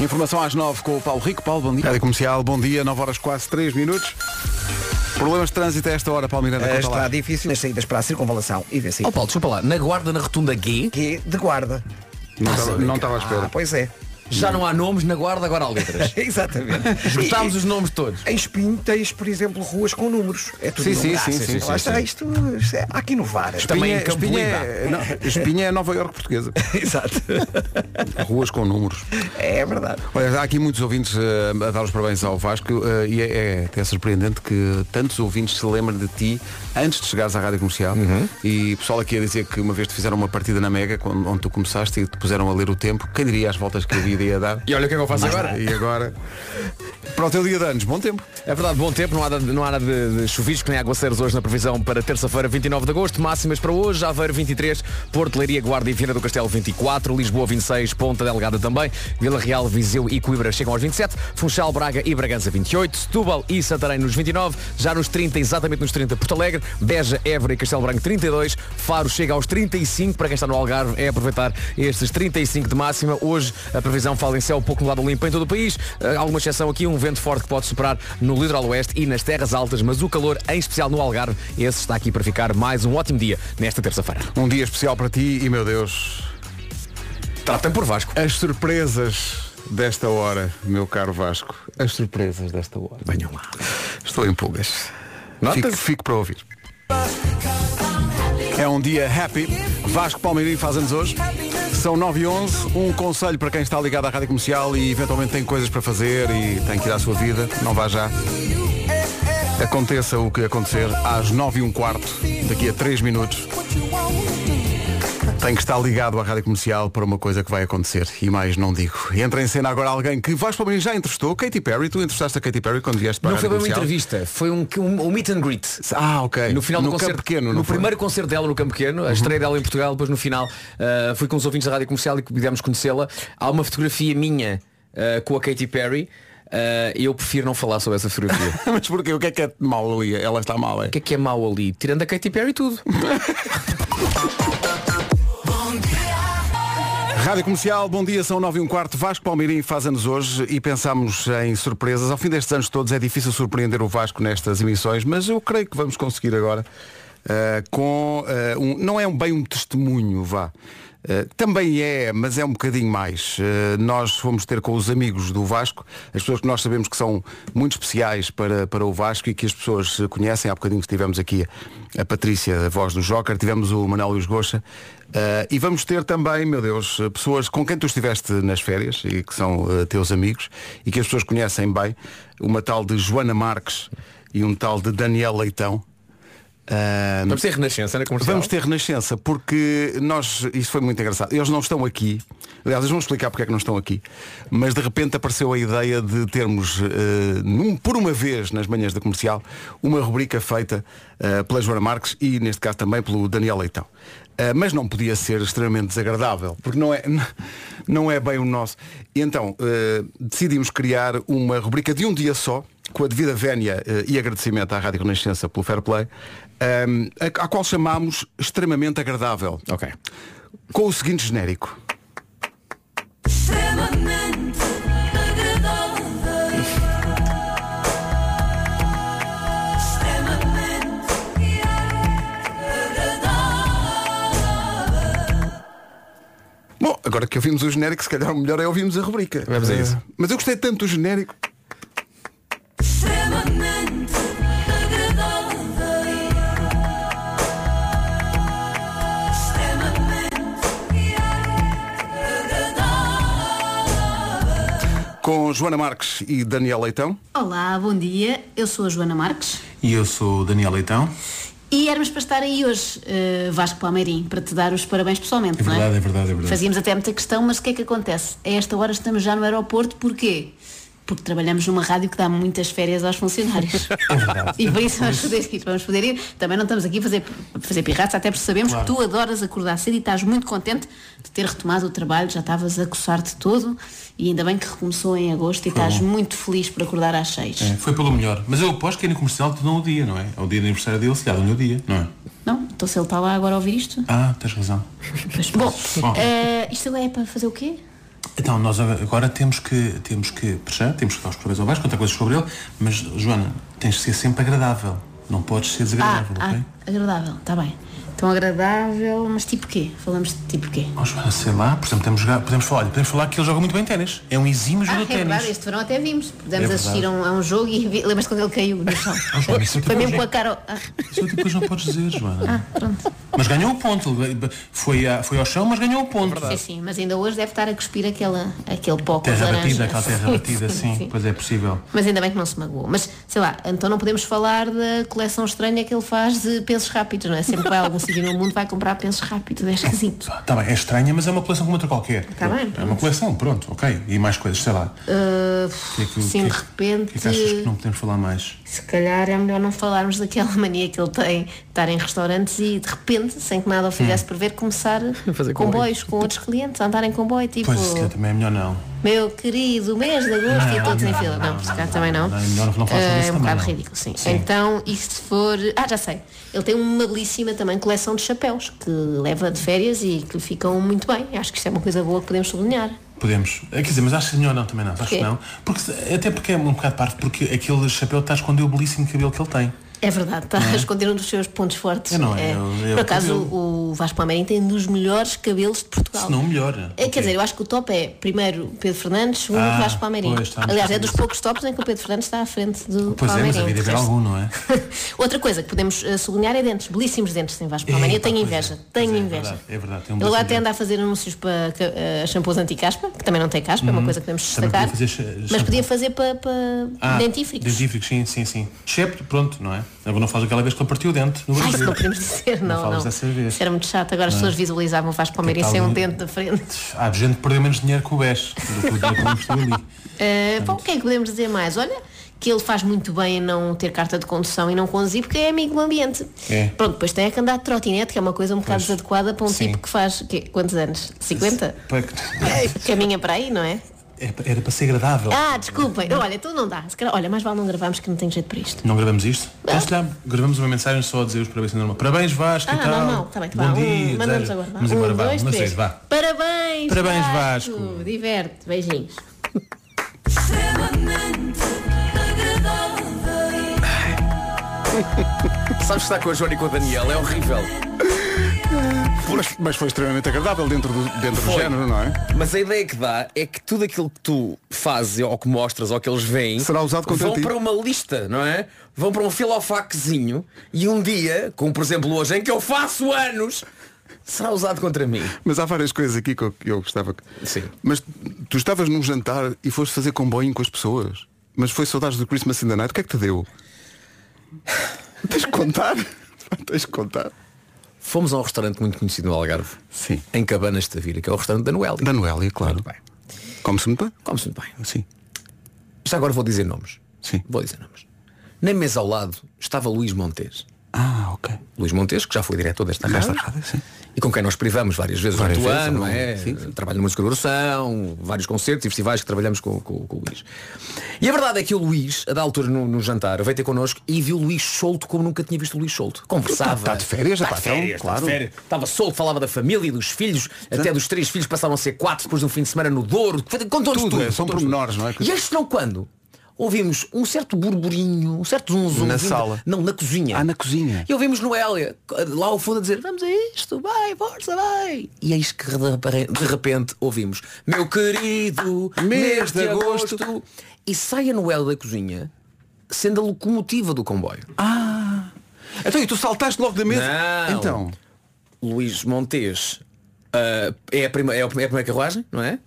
Informação às 9 com o Paulo Rico. Paulo, bom dia. Rádio Comercial, bom dia, 9 horas quase 3 minutos. Problemas de trânsito a esta hora, Paulo Miranda, Eh, conta lá. está difícil nas saídas para a circunvalação e vê Ó Paulo, desculpa lá, na guarda na rotunda G, G de guarda. Não estava- sim, não estava à espera. Ah, pois é. Já não há nomes na guarda, agora há letras. Exatamente. Juntámos os nomes todos. Em Espinho tens, por exemplo, ruas com números. É tudo Sim, sim, sim, sim, sim, está, sim. isto, é, há que inovar. Também em Espinha, Campo Espinha, é, é Nova Iorque portuguesa. Exato. Ruas com números. É verdade. Olha, há aqui muitos ouvintes eh, a dar os parabéns ao Vasco eh, e é, é até surpreendente que tantos ouvintes se lembrem de ti antes de chegares à rádio comercial e o pessoal aqui a dizer que uma vez te fizeram uma partida na Mega quando, onde tu começaste e te puseram a ler o tempo, quem diria as voltas que a vida ia dar? E olha o que é que eu faço agora. E agora, para o teu dia de anos, bom tempo. É verdade, bom tempo, não há, nada- não há de, de chuvisco nem aguaceiros hoje na previsão para terça-feira, 29 de agosto, máximas para hoje, Aveiro 23, Porto, Leiria, Guarda e Viana do Castelo 24, Lisboa 26, Ponta Delgada também, Vila Real, Viseu e Coimbra chegam aos 27, Funchal, Braga e Bragança 28, Setúbal e Santarém nos 29, já nos 30, exatamente nos 30, Porto Alegre, Beja, Évora e Castelo Branco 32, Faro chega aos 35, para quem está no Algarve é aproveitar estes 35 de máxima, hoje a previsão fala em céu pouco nublado limpo em todo o país, Eh, alguma exceção aqui, um vento forte que pode superar no litoral oeste e nas terras altas, mas o calor, em especial no Algarve, esse está aqui para ficar mais um ótimo dia nesta terça-feira. Um dia especial para ti e, meu Deus, Tratem por Vasco. as surpresas desta hora, meu caro Vasco. As surpresas desta hora. Venham lá. Estou em pulgas. Fico, fico para ouvir. É um dia happy. Vasco Palmeirim faz anos hoje. São 9 e 11 Um conselho para quem está ligado à rádio comercial e eventualmente tem coisas para fazer e tem que ir à sua vida. Não vá já. Aconteça o que acontecer às 9 e um quarto, daqui a 3 minutos. Tem que estar ligado à rádio comercial para uma coisa que vai acontecer. E mais não digo. Entra em cena agora alguém que Vasco Palmeirim já entrevistou. Katy Perry. Tu entrevistaste a Katy Perry quando vieste para Não a foi rádio bem uma entrevista, foi um, um, um meet and greet. Ah, ok. No final no do concerto, Campo Pequeno, no não foi? Uhum. primeiro concerto dela no Campo Pequeno, a estreia dela em Portugal, depois no final uh, fui com os ouvintes da rádio comercial e pudemos conhecê-la. Há uma fotografia minha uh, com a Katy Perry. Uh, eu prefiro não falar sobre essa fotografia. Mas porquê? O que é que é mal ali? Ela está mal, é? O que é que é mau ali? Tirando a Katy Perry tudo. Rádio Comercial, bom dia, são 9 e um quarto. Vasco Palmeirim faz anos hoje e pensamos em surpresas. Ao fim destes anos todos é difícil surpreender o Vasco nestas emissões, mas eu creio que vamos conseguir agora uh, com uh, um, não é um, bem um testemunho, vá. Uh, também é, mas é um bocadinho mais. Uh, nós fomos ter com os amigos do Vasco, as pessoas que nós sabemos que são muito especiais para, para o Vasco e que as pessoas conhecem. Há bocadinho tivemos aqui a Patrícia, a voz do Joker, tivemos o Manuel Luís Goxa. Uh, e vamos ter também, meu Deus, pessoas com quem tu estiveste nas férias e que são teus amigos e que as pessoas conhecem bem. Uma tal de Joana Marques e um tal de Daniel Leitão. Uh, vamos ter renascença na comercial? Vamos ter renascença, porque nós, isso foi muito engraçado, eles não estão aqui, aliás, eles vão explicar porque é que não estão aqui, mas de repente apareceu a ideia de termos, uh, num, por uma vez nas manhãs da comercial, uma rubrica feita uh, pela Joana Marques e neste caso também pelo Daniel Leitão. Uh, mas não podia ser extremamente desagradável, porque não é, não é bem o nosso. E então decidimos criar uma rubrica de um dia só, com a devida vénia e agradecimento à Rádio Renascença pelo Fair Play, um, a, a qual chamámos extremamente agradável. Ok. Com o seguinte genérico. Extremamente agora que ouvimos o genérico, se calhar o melhor é ouvirmos a rubrica. Vamos a isso. Uh, mas eu gostei tanto do genérico. Extremamente agradável. Com Joana Marques e Daniel Leitão. Olá, bom dia. Eu sou a Joana Marques. E eu sou o Daniel Leitão. E éramos para estar aí hoje, uh, Vasco Palmeirim, para te dar os parabéns pessoalmente, É não verdade, é verdade, é verdade. Fazíamos até muita questão, mas o que é que acontece? A esta hora estamos já no aeroporto, porquê? Porque trabalhamos numa rádio que dá muitas férias aos funcionários. É. E por isso vamos poder ir, vamos poder ir. Também não estamos aqui a fazer, fazer pirraça, até porque sabemos Claro. que tu adoras acordar cedo e estás muito contente de ter retomado o trabalho, já estavas a coçar-te todo e ainda bem que recomeçou em agosto e Foi estás bom. muito feliz por acordar às seis. É, foi pelo melhor. Mas eu aposto que é no comercial te dão o dia, não é? É o dia de aniversário dele, se lhe dão o dia, não é? Não? Então se ele está lá agora a ouvir isto? Ah, tens razão. Bom, Bom. eh, isto é para fazer o quê? Então, nós agora temos que, temos que, já, temos que dar os parabéns ao Vasco, contar coisas sobre ele, mas, Joana, tens de ser sempre agradável. Não podes ser Ah, desagradável, ah, ok? agradável, está bem. Então agradável, mas tipo quê? Falamos de tipo quê? Oh, Joana, sei lá, por exemplo, podemos, jogar, podemos falar, olha, podemos falar que ele joga muito bem ténis. É um exímio Ah, jogador é de ténis. verdade, este verão até vimos. Pudemos É assistir a um, a um jogo e vi- lembras-te quando ele caiu no chão? Ah, Joana, é Foi tipo mesmo com a cara. Ah, Isso é tipo não podes dizer, Joana. ah, pronto. Mas ganhou o ponto. Foi, a- foi ao chão, mas ganhou o ponto. Sim, sim, mas ainda hoje deve estar a cuspir aquela, aquele pó Terra laranja. batida, aquela terra batida, sim, pois é possível. Mas ainda bem que não se magoou. Mas, sei lá, então não podemos falar da coleção estranha que ele faz de pensos rápidos, não é? Sempre vai algum sítio no mundo vai comprar pensos rápidos, é esquisito. Está bem, é estranha, mas é uma coleção como outra qualquer. Tá bem, É uma coleção, pronto, ok. E mais coisas, sei lá. Uh, Que é que- sim, que- de repente. O que é que achas que não podemos falar mais? Se calhar é melhor não falarmos daquela mania que ele tem de estar em restaurantes e de repente, sem que nada o fizesse prever, começar Fazer comboios com outros clientes, a andar em comboio, tipo, Pois, se calhar também é melhor não. meu querido, mês de agosto e todos em fila. Não, se calhar também não. Não, é melhor não falar sobre isso É um bocado não. ridículo, sim. Sim. Então, e se for. Ah, já sei. Ele tem uma belíssima também coleção de chapéus que leva de férias e que ficam muito bem. Acho que isto é uma coisa boa que podemos sublinhar. Podemos. É, Quer dizer, mas acho que melhor não também não. Acho que não. Porque, até porque é um bocado parvo, porque aquele chapéu está a esconder o belíssimo cabelo que ele tem. É verdade, está é? a esconder um dos seus pontos fortes. É, não é? É o- é o Por acaso, cabelo. o Vasco Palmeirim tem um dos melhores cabelos de Portugal. Se não melhor. É, Quer dizer, eu acho que o top é primeiro Pedro Fernandes, segundo Ah, Vasco Palmeirim. pois, muito Aliás, é bem dos poucos tops em que o Pedro Fernandes está à frente do Pois é, Palmeirim. mas havia de haver algum, não é? Outra coisa que podemos eh, sublinhar é dentes, belíssimos dentes sem Vasco Palmeirim. Eu tenho pois inveja, é, tenho pois é, inveja. verdade, É verdade, tem um Ele até anda a fazer anúncios para eh, shampoos anti-caspa, que também não tem caspa, é uma Uhum. coisa que podemos destacar. podia Mas podia fazer para, para Ah, dentífricos. Dentífricos, sim, sim, sim. Excepto, pronto, não é? Agora não faz aquela vez que ele partiu o dente no isso não podemos dizer, Não não, não. dessa vez. Isso era muito chato. Agora as é? pessoas visualizavam o Vasco tal sem um dente da frente. Há gente que perdeu menos dinheiro que o BES do que o dinheiro que ele investiu ali. Uh, bom, o que é que podemos dizer mais? Olha, que ele faz muito bem em não ter carta de condução e não conduzir porque é amigo do ambiente. É. Pronto, depois tem é que andar de trotinete, que é uma coisa um bocado Pois. desadequada para um Sim. tipo que faz quê? quantos anos? 50? Pá, Caminha para aí, não é? Era para ser agradável. Ah, desculpem. Olha, então não dá. Calhar- olha, mais vale não gravarmos que não tenho jeito para isto. Não gravamos isto? Então, se calhar, gravamos uma mensagem só a dizer os parabéns normal. Parabéns Vasco Ah, e tal. não, não, está bem, Bom vá. dia. Um, mandamos agora. vá. Vamos embora, um, vá. dois, Mas três. vá. Parabéns, Parabéns, Vasco. Vasco. Diverte. Beijinhos. Sabes que está com a Joana e com a Daniela, é horrível. Mas, mas foi extremamente agradável dentro do, dentro do Foi. género, não é? Mas a ideia que dá é que tudo aquilo que tu fazes ou que mostras ou que eles veem Será usado contra vão ti. para uma lista, não é? Vão para um filofaquezinho e um dia, como por exemplo hoje, em que eu faço anos, será usado contra mim. Mas há várias coisas aqui que eu, que eu gostava. que- Sim. Mas tu estavas num jantar e foste fazer comboio com as pessoas. Mas foi saudades do Christmas in the Night. O que é que te deu? Tens de contar? Tens de contar. Fomos a um restaurante muito conhecido no Algarve, Sim. em Cabanas de Tavira, que é o restaurante da Noélia. Da Noélia, claro. Come-se muito bem? Come-se muito bem. Sim. Já agora vou dizer nomes. Sim. Vou dizer nomes. Na mesa ao lado estava Luís Montes. Ah, ok. Luís Montes, que já foi diretor desta rádio, sim. e com quem nós privamos várias vezes Várias durante o ano, não é? é? Sim, sim. Trabalho no Música do Coração, vários concertos e festivais que trabalhamos com, com- com o Luís. E a verdade é que o Luís, a da altura no, no jantar, veio ter connosco e viu o Luís solto como nunca tinha visto o Luís solto. Conversava. Está- está de férias, está pá, de férias, então, está claro. de férias. Estava solto, falava da família, dos filhos, até dos três filhos passavam a ser quatro depois de um fim de semana no Douro. Contou-nos Tudo, tudo. é, são pormenores, não é? E este não quando? Ouvimos um certo burburinho, um certo zum zum Na sala. Não, na cozinha. Ah, na cozinha. E ouvimos Noélia lá ao fundo a dizer Vamos a isto, vai, força, vai E eis que de repente- ouvimos Meu querido, mês de agosto E sai a Noélia da cozinha Sendo a locomotiva do comboio Ah. Então e tu saltaste logo da mesa? Não. Então. Luís Montes ah, é, a prima, é a primeira carruagem, não é?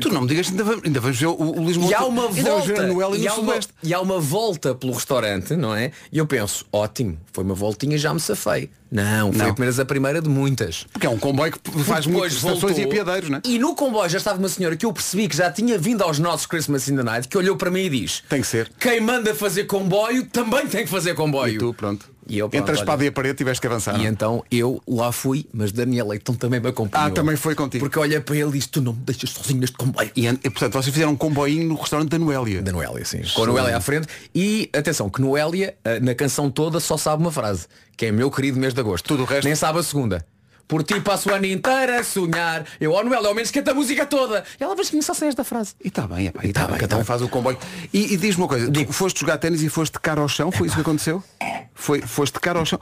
Tu não me digas, ainda vamos, ainda vamos ver o, o Luís E há uma volta e, no há uma, e há uma volta pelo restaurante, não é? E eu penso, ótimo, foi uma voltinha já me safei. Não, foi Não. apenas a primeira de muitas. Porque é um comboio que faz muitas estações e apiadeiros, não é? E no comboio já estava uma senhora que eu percebi que já tinha vindo aos nossos Christmas in the Night, que olhou para mim e diz, Tem que ser. quem manda fazer comboio também tem que fazer comboio. E tu, pronto. E eu, pronto, Entre a espada olha. e a parede tiveste que avançar. E não é? então eu lá fui, mas Daniel Leitão também me acompanhou. Ah, também foi contigo. Porque olha para ele e disse, tu não me deixas sozinho neste comboio. E, e, portanto, vocês fizeram um comboinho no restaurante da Noélia. Da Noélia, sim. Com a Noélia à frente. E atenção, que Noélia, eh, na canção toda, só sabe uma frase, que é meu querido mês de agosto. Tudo o resto- Nem sabe a segunda. Por ti passo o ano inteiro a sonhar. Eu, ó Noélia, ao menos canta a música toda. E ela vai só sem esta frase. E está bem, epá, e está tá bem, bem, então tá faz o comboio. E, e diz-me uma coisa, tu foste jogar ténis e foste cara ao chão, foi isso que aconteceu? Foi, foste cara ao chão,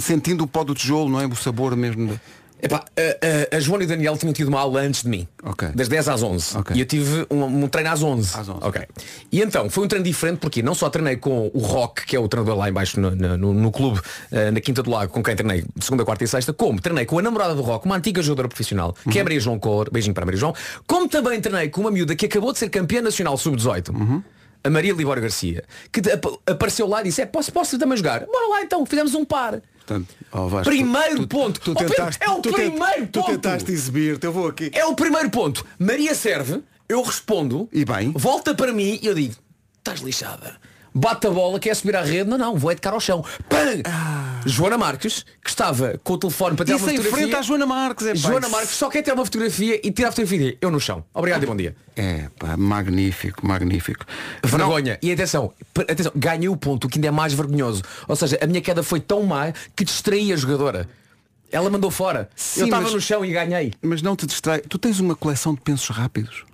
sentindo o pó do tijolo, não é? O sabor mesmo. de- Epá, a, a, a Joana e o Daniel tinham tido uma aula antes de mim. Ok. Das 10 às 11. Ok. E eu tive um, um treino às 11. Às 11, Ok. E então, foi um treino diferente porque não só treinei com o Rock, que é o treinador lá embaixo no, no, no- clube, eh, na Quinta do Lago, com quem treinei segunda, quarta e sexta, como treinei com a namorada do Rock, uma antiga jogadora profissional, que é a Maria João Cor, beijinho para Maria João, como também treinei com uma miúda que acabou de ser campeã nacional sub-18. A Maria Libório Garcia, que ap- apareceu lá e disse, é, posso, posso também jogar? Bora lá então, fizemos um par. Portanto, Vasco, Primeiro tu- ponto. Tu Oh, Pedro, tentaste, é o tu primeiro Tu ponto. tentaste exibir-te, eu vou aqui. É o primeiro ponto. Maria serve, eu respondo, E bem? volta para mim e eu digo, estás lixada. Bate a bola, quer subir à rede, não, não, vou é de cara ao chão. Pam! Joana Marques, que estava com o telefone para tirar Isso uma em fotografia. frente à Joana Marques, é Joana isso- Marques só quer tirar uma fotografia e tirar a fotografia eu no chão. Obrigado e bom dia. É, pá, magnífico, magnífico. Vergonha. E atenção, atenção, ganhei o ponto, o que ainda é mais vergonhoso. Ou seja, a minha queda foi tão má que distraí a jogadora. Ela mandou fora. Sim, eu estava no chão e ganhei. Mas não te distrai. Tu tens uma coleção de pensos rápidos.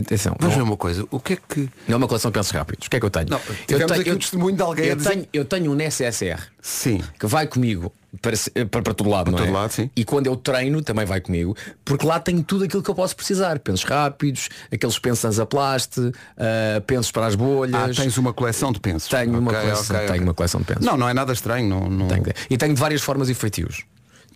Atenção. Vamos ver não, uma coisa. O que é que. não é uma coleção de pensos rápidos. O que é que eu tenho? Não, eu tenho, eu- um testemunho de alguém Eu dizer- tenho, eu tenho um NSSR Sim. que vai comigo para, para, para todo lado, não todo é? lado, sim. E quando eu treino também vai comigo, porque lá tenho tudo aquilo que eu posso precisar. Pensos rápidos, aqueles pensos a plaste, uh, pensos para as Ah, bolhas. tens uma coleção de pensos. Tenho uma Ok, coleção, ok, tenho ok. uma coleção de pensos. Não, não é nada estranho. Não, não... Tenho. E tenho de várias formas e feitios.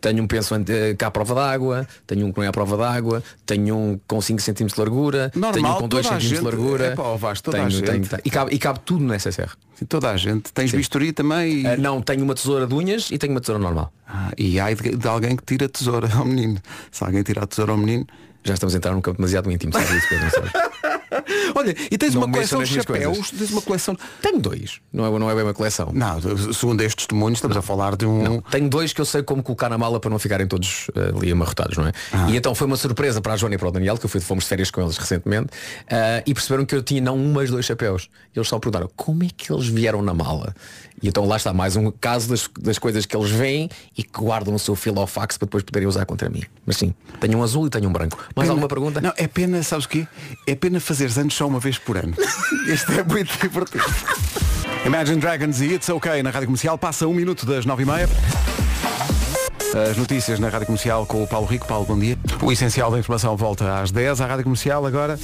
Tenho um penso eh, cá à prova d'água, tenho um que não é à prova d'água, tenho um com 5 cm de largura, Normal, tenho um com 2 toda a cm de largura. Epá, ó Vasco, toda a tenho, gente. tenho- tenho- e, cabe, e cabe tudo no SSR. Sim, Toda a gente. Tens bisturi também. E... Ah, não, tenho uma tesoura de unhas e tenho uma tesoura normal. Ah, e há de, de alguém que tira a tesoura ao menino. Se alguém tirar a tesoura ao menino. Já estamos a entrar num campo demasiado íntimo, sabe isso, Pedro, não sabes? Olha, e tens Não uma mexam coleção nas de minhas chapéus. coisas. Tens uma coleção. Tenho dois, não é, não é bem uma coleção. Não, segundo estes testemunhos, estamos a falar de um. Não, tenho dois que eu sei como colocar na mala para não ficarem todos eh, ali amarrotados, não é? Ah. E então foi uma surpresa para a Joana e para o Daniel, que eu fui, fomos de férias com eles recentemente, ah, e perceberam que eu tinha não um, mas dois chapéus. E eles só perguntaram como é que eles vieram na mala. E então lá está mais um caso das, das coisas que eles veem e que guardam o seu filofax para depois poderem usar contra mim. Mas sim, tenho um azul e tenho um branco. Mais Pena- alguma pergunta? Não, é pena, sabes o quê? É pena fazeres anos só uma vez por ano. este é muito divertido. Imagine Dragons e It's OK na Rádio Comercial. Passa um minuto das nove e meia. As notícias na Rádio Comercial com o Paulo Rico. Paulo, bom dia. O essencial da informação volta às 10 à Rádio Comercial agora.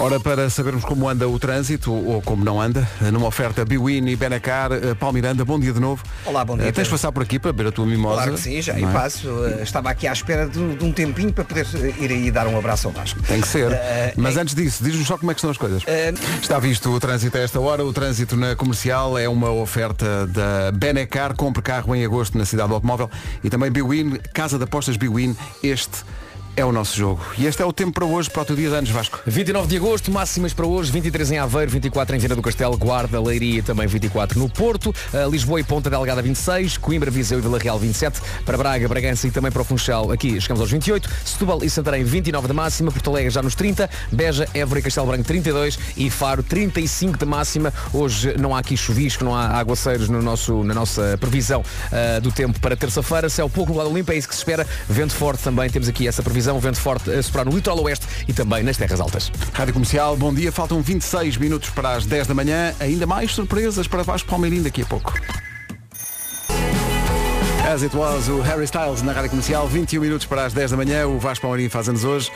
Ora, para sabermos como anda o trânsito, ou como não anda, numa oferta Biwin e Benacar, eh, Paulo Miranda, bom dia de novo. Olá, bom dia, Eh, Tens de passar por aqui para beber a tua mimosa. Claro que sim, já e é? passo. Eh, Estava aqui à espera de, de um tempinho para poder ir aí dar um abraço ao Vasco. Tem que ser. Eh, Mas antes disso, diz-nos só como é que são as coisas. Está visto o trânsito a esta hora. O trânsito na comercial é uma oferta da Benecar. Compre carro em agosto na cidade do automóvel. E também Biwin, Casa de Apostas Biwin. Este é o nosso jogo. E este é o tempo para hoje, para o teu dia de anos, Vasco. 29 de agosto, máximas para hoje, 23 em Aveiro, 24 em Viana do Castelo, Guarda, Leiria também 24 no Porto, uh, Lisboa e Ponta Delgada 26, Coimbra, Viseu e Vila Real 27, para Braga, Bragança e também para o Funchal, aqui chegamos aos 28, Setúbal e Santarém 29 de máxima, Porto Alegre já nos 30, Beja, Évora e Castelo Branco 32 e Faro 35 de máxima. Hoje não há aqui chuvisco, não há aguaceiros no nosso, na nossa previsão uh, do tempo para terça-feira, céu pouco nublado limpo, é isso que se espera, vento forte também, temos aqui essa previsão, vento forte a soprar no litoral oeste e também nas terras altas. Rádio Comercial, bom dia. Faltam 26 minutos para as 10 da manhã. Ainda mais surpresas para Vasco Palmeirinho daqui a pouco. As it was, o Harry Styles na Rádio Comercial, 21 minutos para as 10 da manhã. O Vasco Palmeirinho faz anos hoje.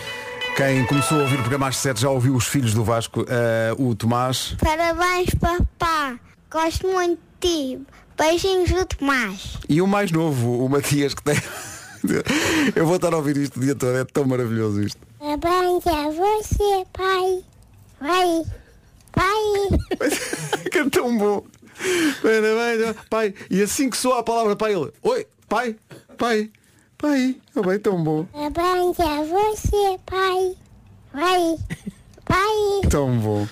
Quem começou a ouvir o programa às 7 já ouviu os filhos do Vasco, eh, o Tomás. Parabéns, papá. Gosto muito de ti. Beijinhos do Tomás. E o mais novo, o Matias, que tem. Eu vou estar a ouvir isto o dia todo, é tão maravilhoso isto. Parabéns a você, pai. Vai. Pai. que é tão bom. Parabéns, pai. E assim que soa a palavra para ele. Oi, pai, pai, pai. É bem tão bom. Parabéns a você, pai. Vai. Pai. Tão bom.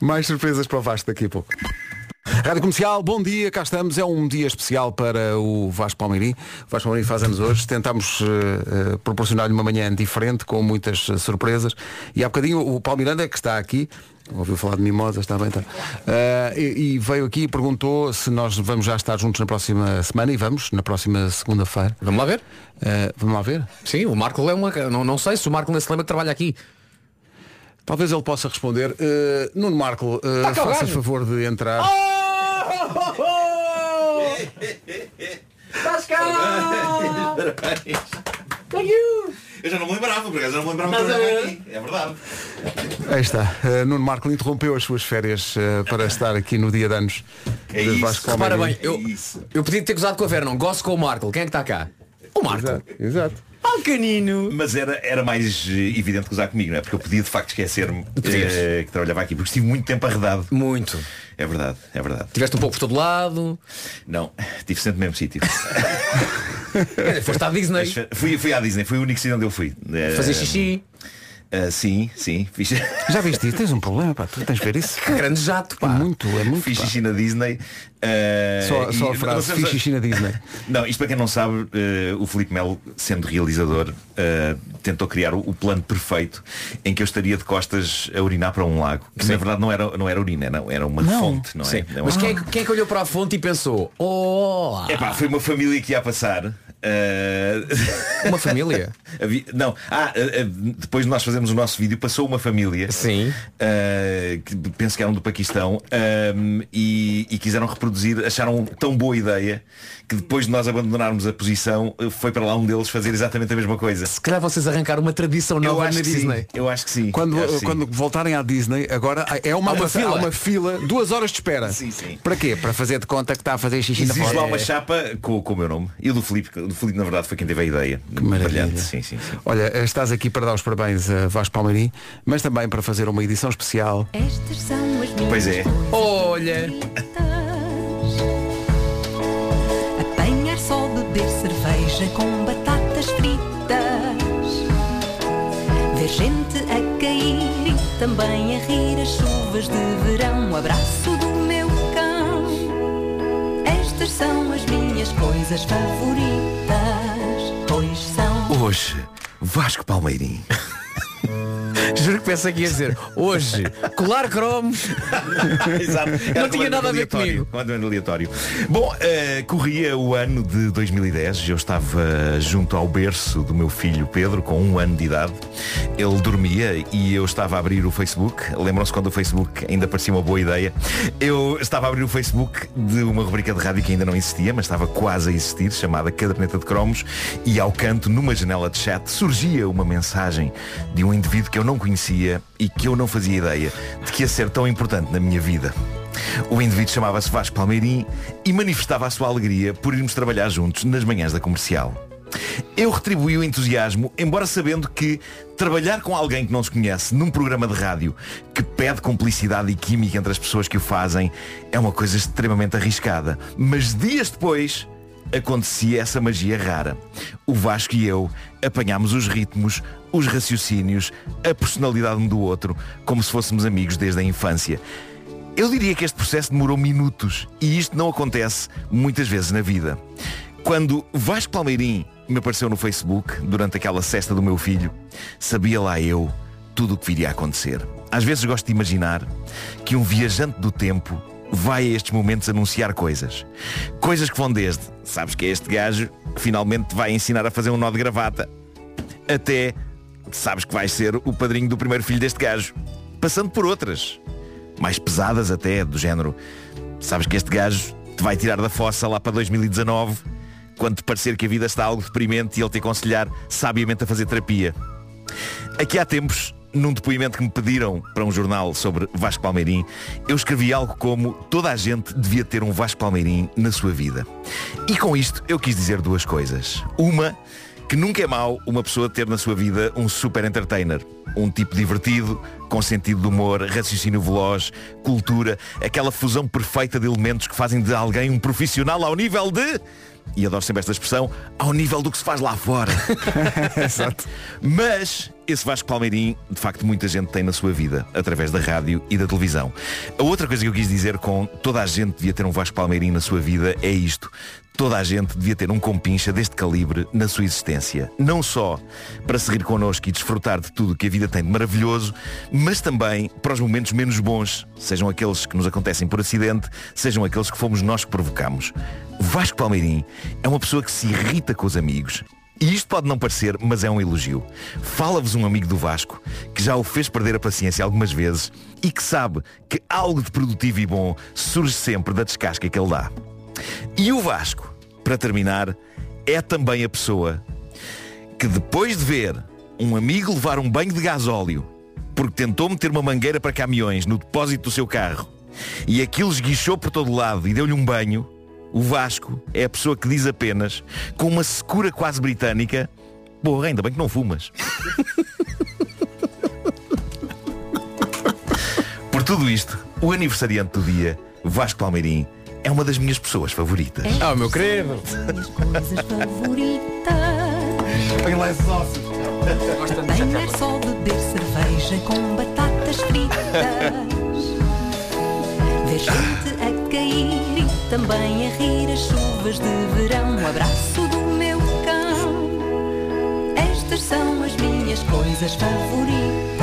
Mais surpresas para o Vasco daqui a pouco. Rádio Comercial, bom dia, cá estamos. É um dia especial para o Vasco Palmeirim. O Vasco Palmeirim faz anos hoje. Tentámos eh, eh, proporcionar-lhe uma manhã diferente, com muitas eh, surpresas. E há bocadinho o Paulo Miranda, que está aqui, ouviu falar de mimosas, está bem, está. E, e veio aqui e perguntou se nós vamos já estar juntos na próxima semana. E vamos, na próxima segunda-feira. Vamos lá ver? Vamos lá ver? Sim, o Marco é uma. Não, não sei se o Marco se lembra que trabalha aqui. Talvez ele possa responder. Eh, Nuno Marco, eh, Tá faça favor de entrar. Estás cá! Parabéns. Thank you! Eu já não me lembrava, por acaso já não me lembrava ver? aqui. É verdade. Aí está. Uh, Nuno Marco interrompeu as suas férias uh, para estar aqui no dia de anos É de isso. Vasco Repara bem, eu, eu podia ter gozado com a Vera, não gosto com o Marco. Quem é que está cá? O Marco. Exato, exato. Oh, canino. Mas era, era mais eh, evidente que usar comigo, não é? Porque eu podia de facto esquecer-me eh, que trabalhava aqui, porque estive muito tempo arredado. Muito. É verdade, é verdade. Tiveste um pouco por todo lado. Não, estive sempre no mesmo sítio. Foste à Disney. Fui, fui à Disney, foi o único sítio onde eu fui. Fazer xixi. eh, sim, sim. Fiz... Já viste isso? Tens um problema, pá. Tu tens de ver isso. Que grande jato, pá. É muito, é muito. Fiz pá. xixi na Disney. eh, Só, só e- a frase, fiz xixi na Disney. Não, isto para quem não sabe, eh, o Filipe Melo, sendo realizador, tentou criar o, o plano perfeito em que eu estaria de costas a urinar para um lago. Que na verdade não era, não era urina, não, era uma Não. fonte, não é? Sim. É Mas quem é, que- quem é que olhou para a fonte e pensou? Oh, Epá, foi uma família que ia passar. Eh, Uma família? Não, ah, eh, eh, depois de nós fazermos o nosso vídeo, passou uma família. Sim. eh, que penso que eram do Paquistão. ehm, e, e quiseram reproduzir, acharam tão boa ideia que depois de nós abandonarmos a posição, foi para lá um deles fazer exatamente a mesma coisa. Se calhar vocês arrancaram uma tradição nova na que sim, Disney. Eu acho que sim. Quando, acho que sim. quando voltarem à Disney, agora é uma, uma fila. uma fila, duas horas de espera. Sim, sim. Para quê? Para fazer de conta que está a fazer xixi na Existe lá porta. uma chapa com, com o meu nome e o do Filipe. O do Filipe, na verdade, foi quem teve a ideia. maravilha. Brilhante. Sim, sim, sim. Olha, estás aqui para dar os parabéns a Vasco Palmeirim, mas também para fazer uma edição especial. Estas são as minhas Pois é. Olha. Apanhar só beber cerveja com batatas fritas Ver gente a cair e também a rir as chuvas de verão O abraço do meu cão Estas são as minhas coisas favoritas Hoje, Vasco Palmeirim. Juro que pensei que ia dizer hoje, colar cromos. Exato. Não tinha nada a ver comigo. completamente aleatório. Bom, eh, corria o ano de 2010. Eu estava junto ao berço do meu filho Pedro, com um ano de idade. Ele dormia e eu estava a abrir o Facebook. Lembram-se quando o Facebook ainda parecia uma boa ideia? Eu estava a abrir o Facebook de uma rubrica de rádio que ainda não existia, mas estava quase a existir, chamada Caderneta de Cromos. E ao canto, numa janela de chat, surgia uma mensagem de um indivíduo que eu não conhecia e que eu não fazia ideia de que ia ser tão importante na minha vida. O indivíduo chamava-se Vasco Palmeirim e manifestava a sua alegria por irmos trabalhar juntos nas manhãs da comercial. Eu retribuí o entusiasmo, embora sabendo que trabalhar com alguém que não se conhece num programa de rádio que pede cumplicidade e química entre as pessoas que o fazem é uma coisa extremamente arriscada. Mas dias depois acontecia essa magia rara. O Vasco e eu apanhámos os ritmos, os raciocínios, a personalidade um do outro, como se fôssemos amigos desde a infância. Eu diria que este processo demorou minutos e isto não acontece muitas vezes na vida. Quando Vasco Palmeirim me apareceu no Facebook durante aquela cesta do meu filho, sabia lá eu tudo o que viria a acontecer. Às vezes gosto de imaginar que um viajante do tempo vai a estes momentos anunciar coisas. Coisas que vão desde, sabes que é este gajo que finalmente te vai ensinar a fazer um nó de gravata, até sabes que vais ser o padrinho do primeiro filho deste gajo. Passando por outras, mais pesadas até, do género, sabes que este gajo te vai tirar da fossa lá para 2019, quando te parecer que a vida está algo deprimente e ele te aconselhar sabiamente a fazer terapia. Aqui há tempos, num depoimento que me pediram para um jornal sobre Vasco Palmeirim, eu escrevi algo como toda a gente devia ter um Vasco Palmeirim na sua vida. E com isto eu quis dizer duas coisas. Uma, que nunca é mau uma pessoa ter na sua vida um super entertainer. Um tipo divertido, com sentido de humor, raciocínio veloz, cultura, aquela fusão perfeita de elementos que fazem de alguém um profissional ao nível de e adoro sempre esta expressão, ao nível do que se faz lá fora. Exato. Mas esse Vasco Palmeirim, de facto, muita gente tem na sua vida, através da rádio e da televisão. A outra coisa que eu quis dizer com toda a gente devia ter um Vasco Palmeirim na sua vida é isto. Toda a gente devia ter um compincha deste calibre na sua existência. Não só para se rir connosco e desfrutar de tudo que a vida tem de maravilhoso, mas também para os momentos menos bons, sejam aqueles que nos acontecem por acidente, sejam aqueles que fomos nós que provocamos. Vasco Palmeirim é uma pessoa que se irrita com os amigos. E isto pode não parecer, mas é um elogio. Fala-vos um amigo do Vasco que já o fez perder a paciência algumas vezes e que sabe que algo de produtivo e bom surge sempre da descasca que ele dá. E o Vasco, para terminar, é também a pessoa que depois de ver um amigo levar um banho de gasóleo porque tentou meter uma mangueira para caminhões no depósito do seu carro e aquilo esguichou por todo lado e deu-lhe um banho, o Vasco é a pessoa que diz apenas, com uma secura quase britânica, porra, ainda bem que não fumas. Por tudo isto, o aniversariante do dia, Vasco Palmeirim, é uma das minhas pessoas favoritas. Ah, meu querido. Coisas favoritas. Põe lá esses ossos. É só beber cerveja com batatas fritas. Ver gente a cair e também a rir as chuvas de verão. Um abraço do meu cão. Estas são as minhas coisas favoritas.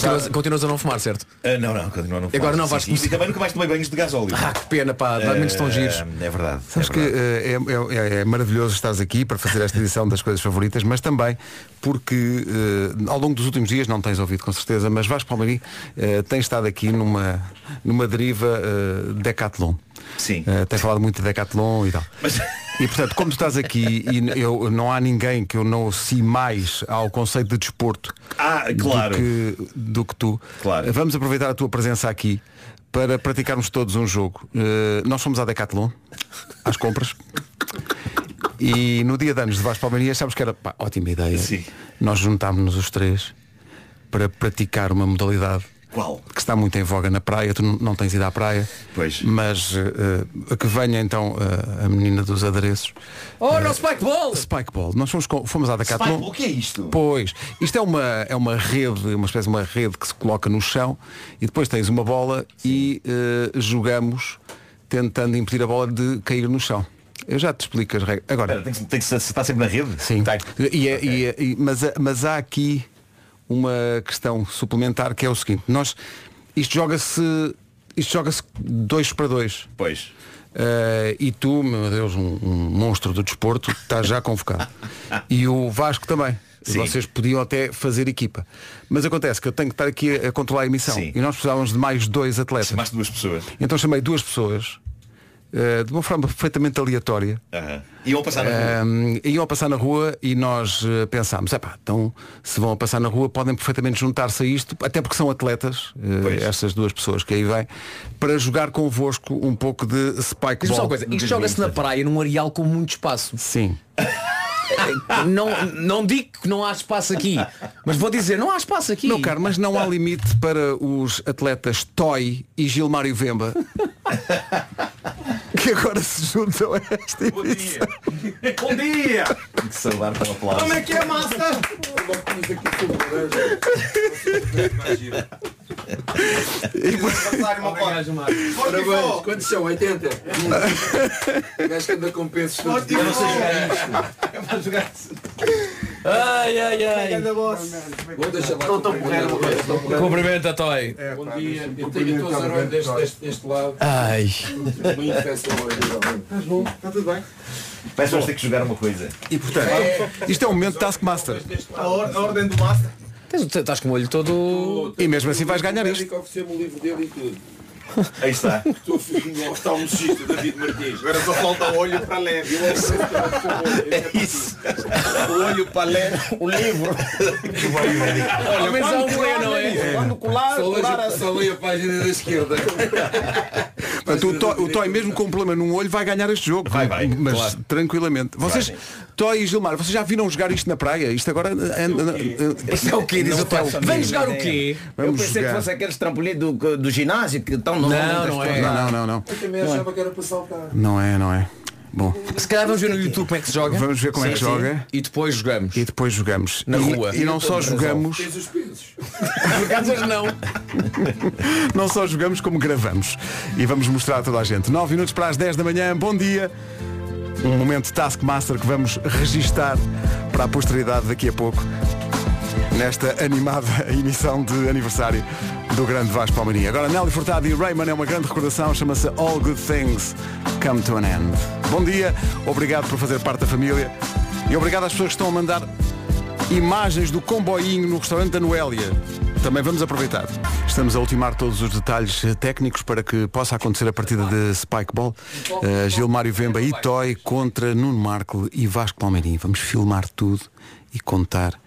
Continuas, continuas a não fumar, certo? Ah, não, não, continua a não E agora fumar. não vais sim. E também nunca mais tomei banhos de gasóleo. Ah, que pena, pá, dá menos tão giros. É verdade. Sabes é que verdade. eh, é, é- é maravilhoso estares aqui para fazer esta edição das coisas favoritas, mas também porque eh, ao longo dos últimos dias, não tens ouvido com certeza, mas Vasco Palmeirim eh, tem estado aqui numa, numa deriva eh, decathlon. Sim. Eh, tem falado muito de decathlon e tal. E portanto, como tu estás aqui e eu, não há ninguém que eu não associe mais ao conceito de desporto Ah, claro. do, que, do que tu, Claro. vamos aproveitar a tua presença aqui para praticarmos todos um jogo. Eh, nós fomos à Decathlon, às compras. E no dia de anos de Vasco Palmeirinha sabes que era pá, ótima ideia. Sim. Nós juntámos-nos os três para praticar uma modalidade Qual? que está muito em voga na praia, tu não- tens ido à praia, Pois. mas eh, que venha então eh, a menina dos adereços. Oh, no Spike Ball! Spike Ball. Nós fomos, com- fomos à Decathlon. Spike, o que é isto? Pois, isto é uma, é uma rede, uma espécie de uma rede que se coloca no chão e depois tens uma bola e eh, jogamos tentando impedir a bola de cair no chão. Eu já te explico as regras. Agora, Espera, tem que, tem que se- se está sempre na rede? sim. E é- e é- e- mas, há- mas há aqui uma questão suplementar que é o seguinte, nós isto joga-se isto joga-se dois para dois. Pois. Eh, e tu, meu Deus, um, um monstro do desporto, estás já convocado. e o Vasco também. Sim. vocês podiam até fazer equipa. Mas acontece que eu tenho que estar aqui a, a controlar a emissão. Sim. E nós precisávamos de mais dois atletas. Chamaste duas pessoas. Então chamei duas pessoas, eh, de uma forma perfeitamente aleatória. Aham. Iam passar na rua. Um, iam a passar na rua e nós eh, pensámos, epá, então se vão a passar na rua podem perfeitamente juntar-se a isto, até porque são atletas, eh, estas duas pessoas que aí vêm, para jogar convosco um pouco de spike Diz-me só ball. uma coisa, isto joga-se na praia num areal com muito espaço. Sim. Não, não digo que não há espaço aqui, mas vou dizer, não há espaço aqui. Meu caro, mas não há limite para os atletas Toy e Gilmário Vemba que agora se juntam a esta emissão. Bom dia! Que saudar com aplauso. Como é que é, massa? Parabéns, quantos são? 80? O gajo que anda com pensos todos. Eu não sei jogar isto. Ai, ai, ai. Vou deixar lá. Estou tão porreiro, Cumprimenta, Toy. Bom dia. Eu tenho todos os aromas deste, deste, deste lado. Ai. Muito. Estás bom? Está tudo bem? Parece que vamos ter que jogar uma coisa. E portanto, isto é um momento de Taskmaster. A, or- a ordem do Master. Tens- Estás com o olho todo. E mesmo assim vais ganhar isto. O médico ofereceu-me o livro dele e tudo. Aí está. Estou filhinho ao oftalmologista David Martins. Agora só falta o olho para ler. É isso. O olho para ler o livro. Olha, mas há um play, não é? Quando colar, Só colar a... Só leio a página da esquerda. O Toy, o Toy, mesmo com um problema num olho, vai ganhar este jogo. Vai, vai, Mas claro. tranquilamente. Vocês, Vai. Toy e Gilmar, vocês já viram jogar isto na praia? Isto agora. anda- Isto é o quê? Diz o Toy. Vem jogar o quê? Eu Vamos pensei jogar. que fosse aqueles trampolim do, do ginásio que estão no Não, não é. Não, não, não, não. Eu também achava que era para saltar. Não é, não é. Bom, Se calhar vamos ver no YouTube como é que se joga. vamos ver como é que Sim, sim. joga. E depois jogamos. E depois jogamos. Na E- rua. E, não só jogamos, Tens os não. não só jogamos como gravamos. E vamos mostrar a toda a gente. 9 minutos para as 10 da manhã. Bom dia. Um momento Taskmaster que vamos registar para a posteridade daqui a pouco. Nesta animada emissão de aniversário do grande Vasco Palmeirinho. Agora Nelly Furtado e Rayman é uma grande recordação, chama-se All Good Things Come to an End. Bom dia, obrigado por fazer parte da família e obrigado às pessoas que estão a mandar imagens do comboinho no restaurante da Noélia. Também vamos aproveitar. Estamos a ultimar todos os detalhes eh, técnicos para que possa acontecer a partida de Spike Ball. Uh, Gilmário Vemba e Toy contra Nuno Marco e Vasco Palmeirinho. Vamos filmar tudo e contar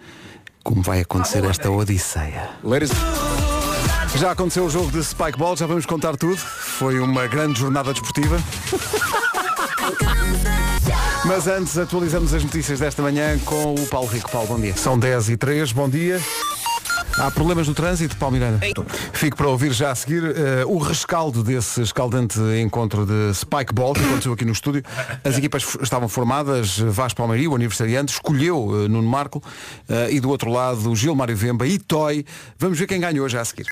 como vai acontecer esta odisseia. Já aconteceu o jogo de Spike Ball, já vamos contar tudo. Foi uma grande jornada desportiva. Mas antes atualizamos as notícias desta manhã com o Paulo Rico. Paulo, bom dia. São 10 e 3, bom dia. Há problemas no trânsito, Paulo Miranda? Fico para ouvir já a seguir eh, o rescaldo desse escaldante encontro de Spike Ball que aconteceu aqui no estúdio. As equipas estavam formadas, Vasco Palmeirinho, o aniversariante, escolheu eh, Nuno Marco eh, e do outro lado Gilmário Vemba e Toy. Vamos ver quem ganhou já a seguir.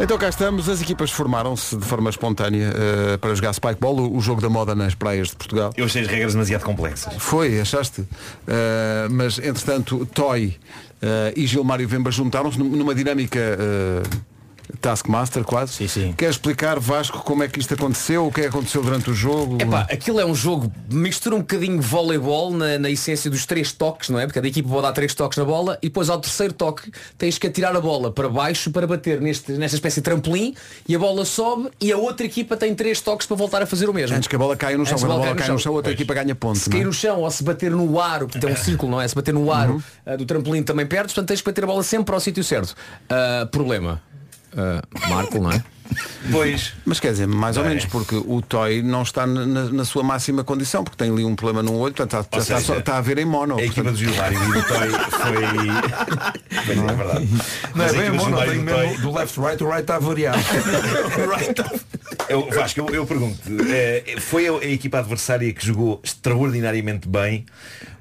Então cá estamos, as equipas formaram-se de forma espontânea eh, para jogar Spike Ball, o, o jogo da moda nas praias de Portugal. Eu achei as regras demasiado complexas. Foi, achaste? Uh, mas, entretanto, Toy uh, e Gilmário Vemba juntaram-se num- numa dinâmica uh, Taskmaster quase. Sim, sim. Quer explicar, Vasco, como é que isto aconteceu? O que é que aconteceu durante o jogo? Epá, aquilo é um jogo, mistura um bocadinho voleibol na, na essência dos três toques, não é? Porque cada equipa pode dar três toques na bola e depois ao terceiro toque tens que atirar a bola para baixo para bater neste, nesta espécie de trampolim e a bola sobe e a outra equipa tem três toques para voltar a fazer o mesmo. Antes que a bola caia no chão, Antes quando a que bola cai no chão, a outra Pois. equipa ganha ponto. Se é? cair no chão ou se bater no aro, porque tem um círculo, não é? Se bater no aro Uhum. ah, do trampolim também perdes, portanto tens que bater a bola sempre para o sítio certo. Ah, problema. Ah, Marco, não é? Pois. Mas quer dizer, mais ou menos, porque o Toy não está na, na sua máxima condição, porque tem ali um problema no olho, portanto está, está, seja, só- está a ver em mono. A equipa do Gilmário e do Toy foi. Pois é, é verdade. Não Mas é a bem Gilmário tem do Toy- do left right, o right está variado. Eu, Vasco, eu, eu pergunto, eh, foi a, a equipa adversária que jogou extraordinariamente bem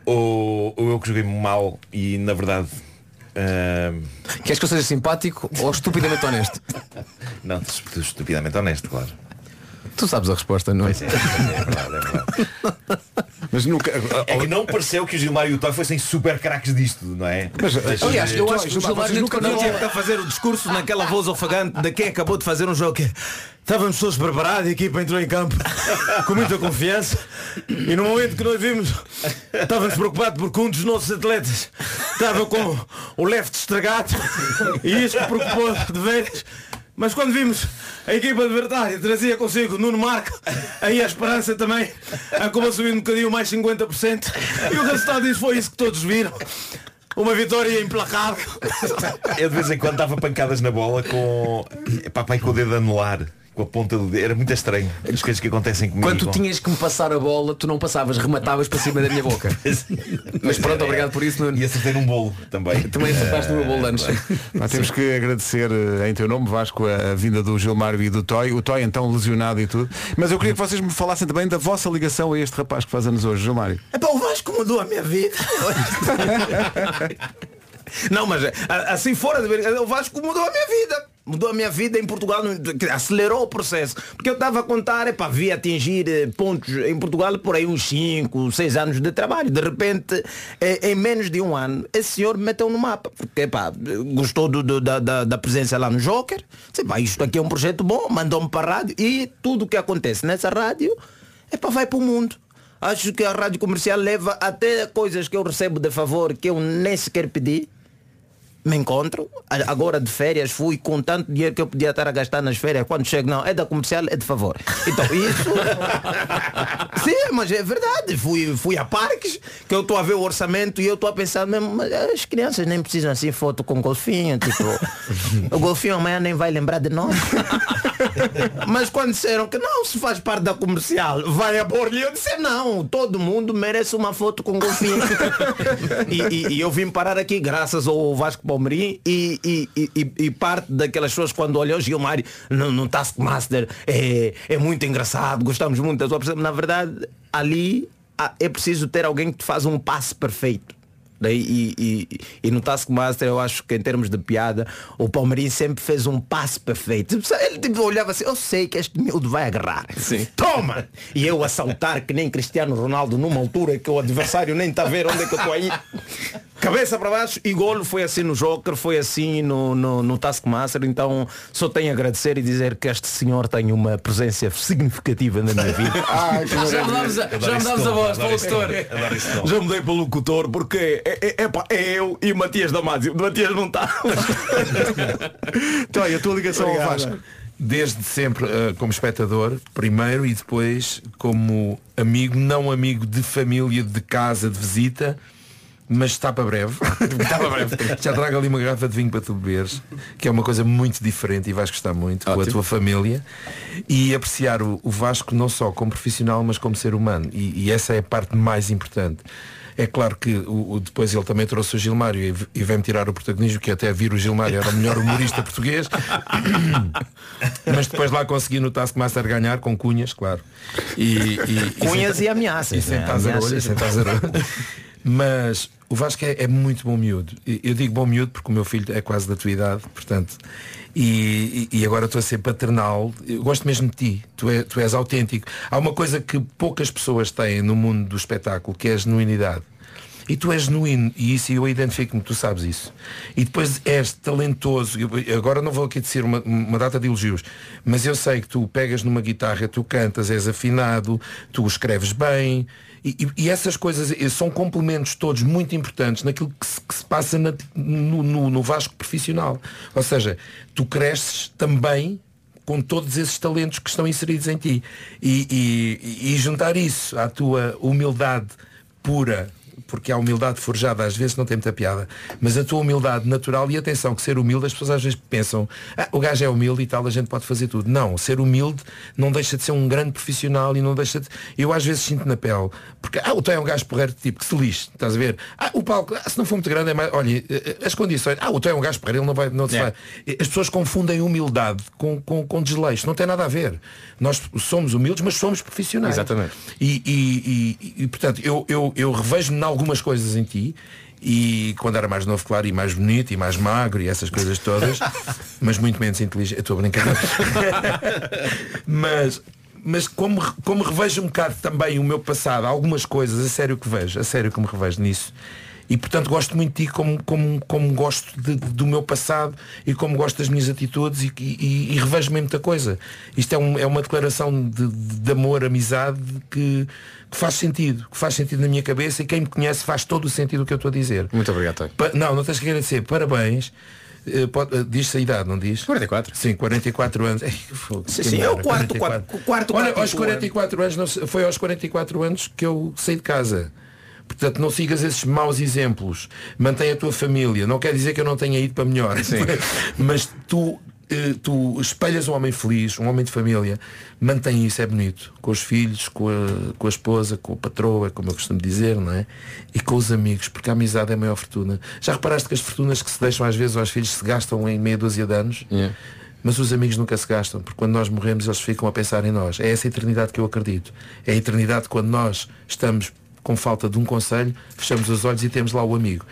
ou, ou eu que joguei mal e na verdade. Queres que eu seja simpático ou estupidamente honesto? Não, tu- tu estupidamente honesto, claro. Tu sabes a resposta, não é? é, verdade, é verdade. Mas nunca. É que não pareceu que o Gilmar e o Toy fossem super craques disto, não é? Mas, aliás, eu acho que o Gilmar nunca Não tinha que estar a fazer o discurso naquela voz ofegante de quem acabou de fazer um jogo que estávamos todos preparados, a equipa entrou em campo com muita confiança e no momento que nós vimos estávamos preocupados porque um dos nossos atletas estava com o left estragado e isso preocupou de veras. Mas quando vimos a equipa adversária trazia consigo Nuno Marco, aí a esperança também acabou subindo um bocadinho mais 50% e o resultado disso foi isso que todos viram. Uma vitória implacável. Eu de vez em quando dava pancadas na bola com. Epá, pai, com o dedo anular. Com a ponta do dedo. Era muito estranho. As coisas que acontecem comigo. Quando tu tinhas que me passar a bola, tu não passavas, rematavas para cima da minha boca. Mas pronto, obrigado por isso, Nuno. E acertei num bolo também. Também acertaste no meu bolo de anos. Nós temos que agradecer eh, em teu nome, Vasco, a, vinda do Gilmário e do Toy. O Toy então lesionado e tudo. Mas eu queria que vocês me falassem também da vossa ligação a este rapaz que faz anos hoje, Gilmário. É para o Vasco mudou a minha vida. Não, mas a- assim fora de brincadeira, o Vasco mudou a minha vida. Mudou a minha vida em Portugal, acelerou o processo. Porque eu estava a contar, epá, vi atingir eh, pontos em Portugal por aí uns 5, 6 anos de trabalho. De repente, eh, em menos de um ano, esse senhor me meteu no mapa. Porque epá, gostou do- do- da, da- da presença lá no Joker. Disse, "Epá, isto aqui é um projeto bom, mandou-me para a rádio e tudo o que acontece nessa rádio epá, vai para o mundo. Acho que a rádio comercial leva até coisas que eu recebo de favor que eu nem sequer pedi. Me encontro, agora de férias fui com tanto dinheiro que eu podia estar a gastar nas férias. Quando chego, não, é da comercial, é de favor. Então isso. Sim, mas é verdade. Fui, fui a parques, que eu estou a ver o orçamento e eu estou a pensar mesmo, mas as crianças nem precisam assim foto com golfinho, tipo, o golfinho amanhã nem vai lembrar de nós. Mas quando disseram que não, se faz parte da comercial, vai a pôr-lhe, eu disse não, todo mundo merece uma foto com golfinho. e, e- e eu vim parar aqui graças ao Vasco Palmeirim e, e- parte daquelas pessoas quando olhou Gilmar no, no Taskmaster é, é muito engraçado, gostamos muito da sua presença. Na verdade, ali ah, é preciso ter alguém que te faz um passe perfeito. Daí, e, e- e no Taskmaster eu acho que em termos de piada o Palmeirinho sempre fez um passe perfeito. Ele tipo, olhava assim, eu sei que este miúdo vai agarrar. Toma! E eu a saltar que nem Cristiano Ronaldo numa altura que o adversário nem está a ver onde é que eu estou aí. Cabeça para baixo e golo foi assim no Joker, foi assim no, no, no Taskmaster, então só tenho a agradecer e dizer que este senhor tem uma presença significativa na minha vida. Já mudámos a, já a voz para o locutor. Já mudei para locutor porque é, é, é, pá, é eu e Matias Damasio. O Matias não está. Então, a tua ligação ao Vasco? Desde sempre eh, como espectador, primeiro, e depois como amigo, não amigo de família, de casa, de visita, mas está para breve. está para breve. Já trago ali uma garrafa de vinho para tu beberes, que é uma coisa muito diferente e vais gostar muito com a Ótimo. tua família. E apreciar o, o Vasco não só como profissional, mas como ser humano. E, e essa é a parte mais importante. É claro que o, o- depois ele também trouxe o Gilmário e, e vem-me tirar o protagonismo, que até vir o Gilmário era o melhor humorista português. Mas depois lá consegui no Taskmaster ganhar com cunhas, claro. E, e- Cunhas sem- e ameaças, E sem né? tazarolho, Ameaças. sem tazarolho. Mas o Vasco é, é muito bom miúdo. Eu digo bom miúdo porque o meu filho é quase da tua idade, portanto. E, e- agora estou a ser paternal. Eu gosto mesmo de ti. Tu, é- tu és autêntico. Há uma coisa que poucas pessoas têm no mundo do espetáculo, que é a genuinidade. E tu és genuíno, e isso eu identifico-me, tu sabes isso. E depois és talentoso. Agora não vou aqui dizer uma, uma data de elogios, mas eu sei que tu pegas numa guitarra, tu cantas, és afinado, tu escreves bem. E, e- essas coisas eh, são complementos todos muito importantes naquilo que se, que se passa na- no, no- no Vasco profissional. Ou seja, tu cresces também com todos esses talentos que estão inseridos em ti. E, e- e juntar isso à tua humildade pura, porque a humildade forjada às vezes não tem muita piada, mas a tua humildade natural e atenção que ser humilde as pessoas às vezes pensam, ah, o gajo é humilde e tal, a gente pode fazer tudo. Não, ser humilde não deixa de ser um grande profissional e não deixa de. Eu às vezes sinto na pele, porque ah, o Tom é um gajo porreiro de tipo que se lixe, estás a ver? Ah, o palco, ah, se não for muito grande é mais. Olha, eh, as condições, ah, o Tom é um gajo porreiro, ele não vai. Não se É. vai. As pessoas confundem humildade com, com, com desleixo. Não tem nada a ver. Nós somos humildes, mas somos profissionais. Exatamente. E, e- e- e, portanto, eu, eu, eu revejo-me algumas coisas em ti. E quando era mais novo, claro, e mais bonito, e mais magro, e essas coisas todas, mas muito menos inteligente. Estou a brincar. mas, mas como, como revejo um bocado também o meu passado, algumas coisas, a sério que vejo, a sério que me revejo nisso. E portanto gosto muito de ti como, como, como gosto de- do meu passado e como gosto das minhas atitudes e, e, e revejo-me muita coisa. Isto é, um- é uma declaração de, de amor, amizade que, que faz sentido, que faz sentido na minha cabeça e quem me conhece faz todo o sentido do que eu estou a dizer. Muito obrigado. Pa- não, não tens que agradecer. Parabéns. Eh, eh, Diz-se a idade, não diz? 44. Sim, 44 anos. Ei, Sim, sim, é o quarto, 44. quarto, quarto, Olha, quarto aos ano. 44 anos, não foi aos 44 anos que eu saí de casa. Portanto, não sigas esses maus exemplos. Mantém a tua família. Não quer dizer que eu não tenha ido para melhor. Mas tu, eh, tu espelhas um homem feliz, um homem de família. Mantém isso, é bonito. Com os filhos, com a, com a esposa, com a patroa, como eu costumo dizer, não é? E com os amigos, porque a amizade é a maior fortuna. Já reparaste que as fortunas que se deixam às vezes aos filhos se gastam em meia dúzia de anos? Mas os amigos nunca se gastam, porque quando nós morremos eles ficam a pensar em nós. É essa eternidade que eu acredito. É a eternidade quando nós estamos com falta de um conselho, fechamos os olhos e temos lá o amigo.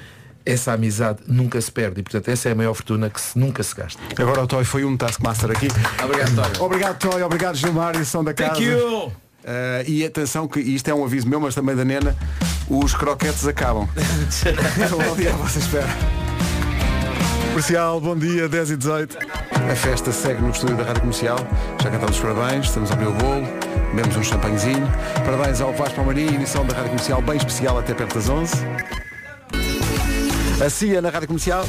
Essa amizade nunca se perde e, portanto, essa é a maior fortuna que se- nunca se gasta. Agora o Toy foi um Taskmaster aqui. Obrigado, Toy. Obrigado, Toy. Obrigado, Gilmar e som da casa. Thank you. Eh, e atenção que isto é um aviso meu, mas também da Nena, os croquetes acabam. Estão ali à vossa espera. Comercial, bom dia, 10 e 18. A festa segue no estúdio da Rádio Comercial. Já cantamos os parabéns, estamos a abrir o bolo, bebemos um champanhezinho. Parabéns ao Vasco Palmarim, emissão da Rádio Comercial, bem especial até perto das 11. A CIA na Rádio Comercial.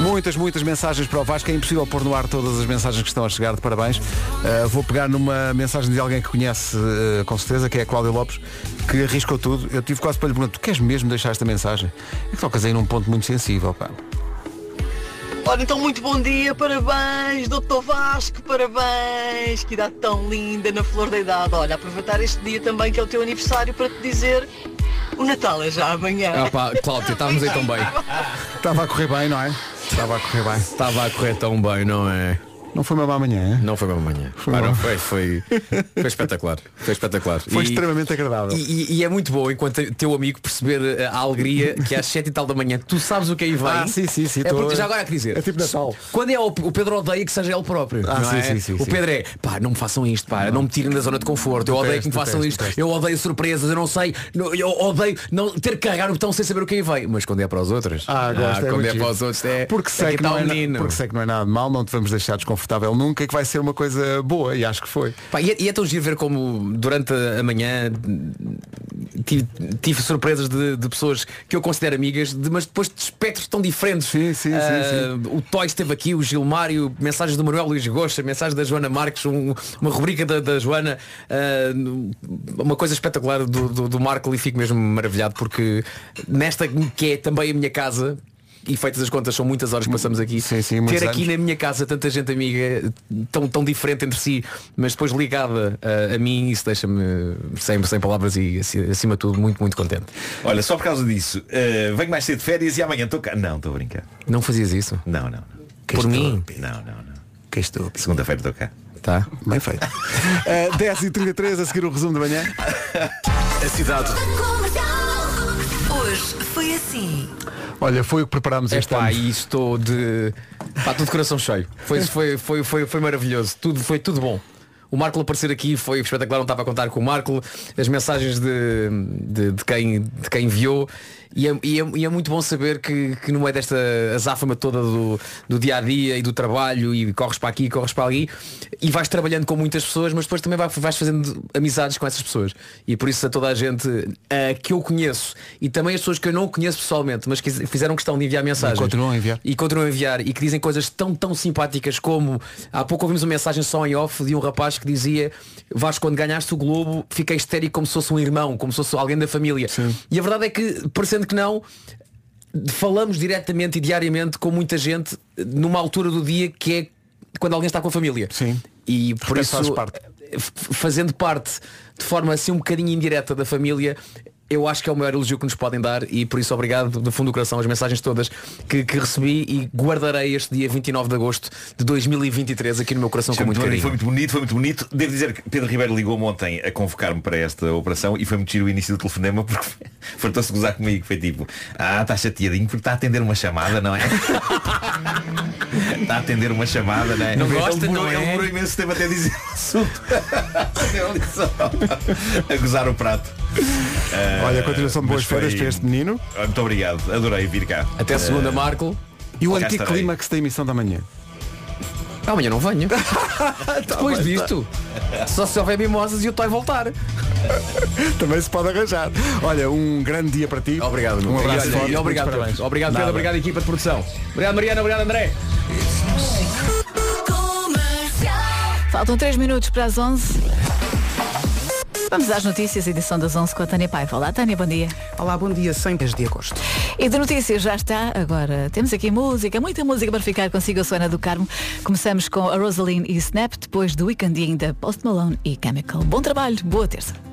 Muitas, muitas mensagens para o Vasco. É impossível pôr no ar todas as mensagens que estão a chegar de parabéns. Uh, vou pegar numa mensagem de alguém que conhece uh, com certeza, que é a Cláudia Lopes, que arriscou tudo. Eu tive quase para lhe perguntar, tu queres mesmo deixar esta mensagem? É que tocas aí num ponto muito sensível, pá. Ora, então muito bom dia, parabéns, doutor Vasco, parabéns, que idade tão linda na flor da idade. Olha, aproveitar este dia também que é o teu aniversário para te dizer o Natal é já amanhã. Ah, pá, Cláudia, estávamos aí tão bem. Estava a correr bem, não é? Estava a correr bem. Estava a correr tão bem, não é? Não foi mesmo amanhã, é? Não foi mesmo amanhã. Foi Pá, bom. não, foi, foi, foi espetacular. Foi espetacular. Foi extremamente agradável. E, e- e é muito bom enquanto teu amigo perceber a alegria que às 7 e tal da manhã tu sabes o que aí vem. Ah, sim, sim, sim, É porque, já agora quer dizer. É tipo Natal. Quando é o, o Pedro odeia que seja ele próprio. Ah, não sim, é? sim, sim, o. Pedro é, pá, não me façam isto, pá, não me tirem da zona de conforto. Eu odeio que me façam isto. Eu odeio surpresas, eu não sei. não- Eu odeio não ter que carregar o botão sem saber o que aí vem. Mas quando é para os outros. Ah, gosto, é quando é para os outros é. Porque sei, é que está não é, porque sei que não é nada mal, não te vamos deixar desconfortável nunca que vai ser uma coisa boa e acho que foi. Pá, e, é, e é tão giro ver como durante a manhã tive, tive surpresas de, de pessoas que eu considero amigas, de- mas depois de espectros tão diferentes. Sim, sim, Ah, O Toy esteve aqui, o Gilmário, mensagens do Manuel Luís Gosta, mensagens da Joana Marques, um- uma rubrica da, da Joana, ah, uma coisa espetacular do, do, do Marco e fico mesmo maravilhado porque nesta que é também a minha casa. E feitas as contas, são muitas horas que passamos aqui. Sim, sim, Ter aqui anos. na minha casa tanta gente amiga, tão, tão diferente entre si, mas depois ligada a, a mim, isso deixa-me sem, sem palavras e aci- acima de tudo muito, muito contente. Olha, só por causa disso, eh, venho mais cedo de férias e amanhã estou cá. Não, estou a brincar. Não fazias isso? Não, não. não. Por mim? Não, não, não. Que estou. Segunda-feira estou cá. Tá. Bem feito. Uh, 10h33 a seguir o resumo da manhã. A cidade. Hoje foi assim. Olha, foi o que preparámos este Epá, ano. e estou de. Pá, tudo de coração cheio. Foi, foi, foi, foi, foi maravilhoso. Tudo, foi tudo bom. O Marco aparecer aqui foi espetacular, não estava a contar com o Marco, as mensagens de, de, de quem, de quem enviou. E é, e é- e é muito bom saber que, que no meio desta azáfama toda do, do dia a dia e do trabalho e corres para aqui, corres para ali e vais trabalhando com muitas pessoas, mas depois também vai- vais fazendo amizades com essas pessoas. E por isso a toda a gente eh, que eu conheço e também as pessoas que eu não conheço pessoalmente, mas que fizeram questão de enviar mensagens. E continuam a enviar. E continuam a enviar e que dizem coisas tão, tão simpáticas como há pouco ouvimos uma mensagem só em off de um rapaz que dizia Vasco, quando ganhaste o Globo, fiquei histérico como se fosse um irmão, como se fosse alguém da família. E a verdade é que, parecendo que não, falamos diretamente e diariamente com muita gente numa altura do dia que é quando alguém está com a família. Sim. E por Portanto, isso, parte. fazendo parte de forma assim um bocadinho indireta da família, eu acho que é o maior elogio que nos podem dar e por isso obrigado do fundo do coração as mensagens todas que, que recebi e guardarei este dia 29 de agosto de 2023 aqui no meu coração Foi com muito carinho. foi muito bonito, foi muito bonito. Devo dizer que Pedro Ribeiro ligou-me ontem a convocar-me para esta operação e foi muito giro o início do telefonema porque fartou-se gozar comigo. Foi tipo, ah, está chateadinho porque está a atender uma chamada, não é? está a atender uma chamada, né? Não ele gosta, demorou, não é? ele demorou imenso tempo até dizer assunto. A gozar o prato. Ah, Olha, a continuação de boas férias para este menino. Muito obrigado, adorei vir cá. Até segunda, Ah, Marco. E o anticlímax da emissão da manhã. Amanhã não venho. Tá Depois disto. Só se houver mimosas e o Toy voltar. Também se pode arranjar. Olha, um grande dia para ti. Obrigado, meu Um abraço E olha, forte. e obrigado, parabéns. obrigado Nada. Pedro, obrigado equipa de produção. Obrigado Mariana, obrigado André. Faltam 3 minutos para as 11. Vamos às notícias, edição das 11 com a Tânia Paiva. Olá, Tânia, bom dia. Olá, bom dia, 100 de agosto. E de notícias já está. Agora temos aqui música, muita música para ficar consigo, a Suana do Carmo. Começamos com a Rosaline e Snap, depois do Weekend e ainda Post Malone e Chemical. Bom trabalho, boa terça.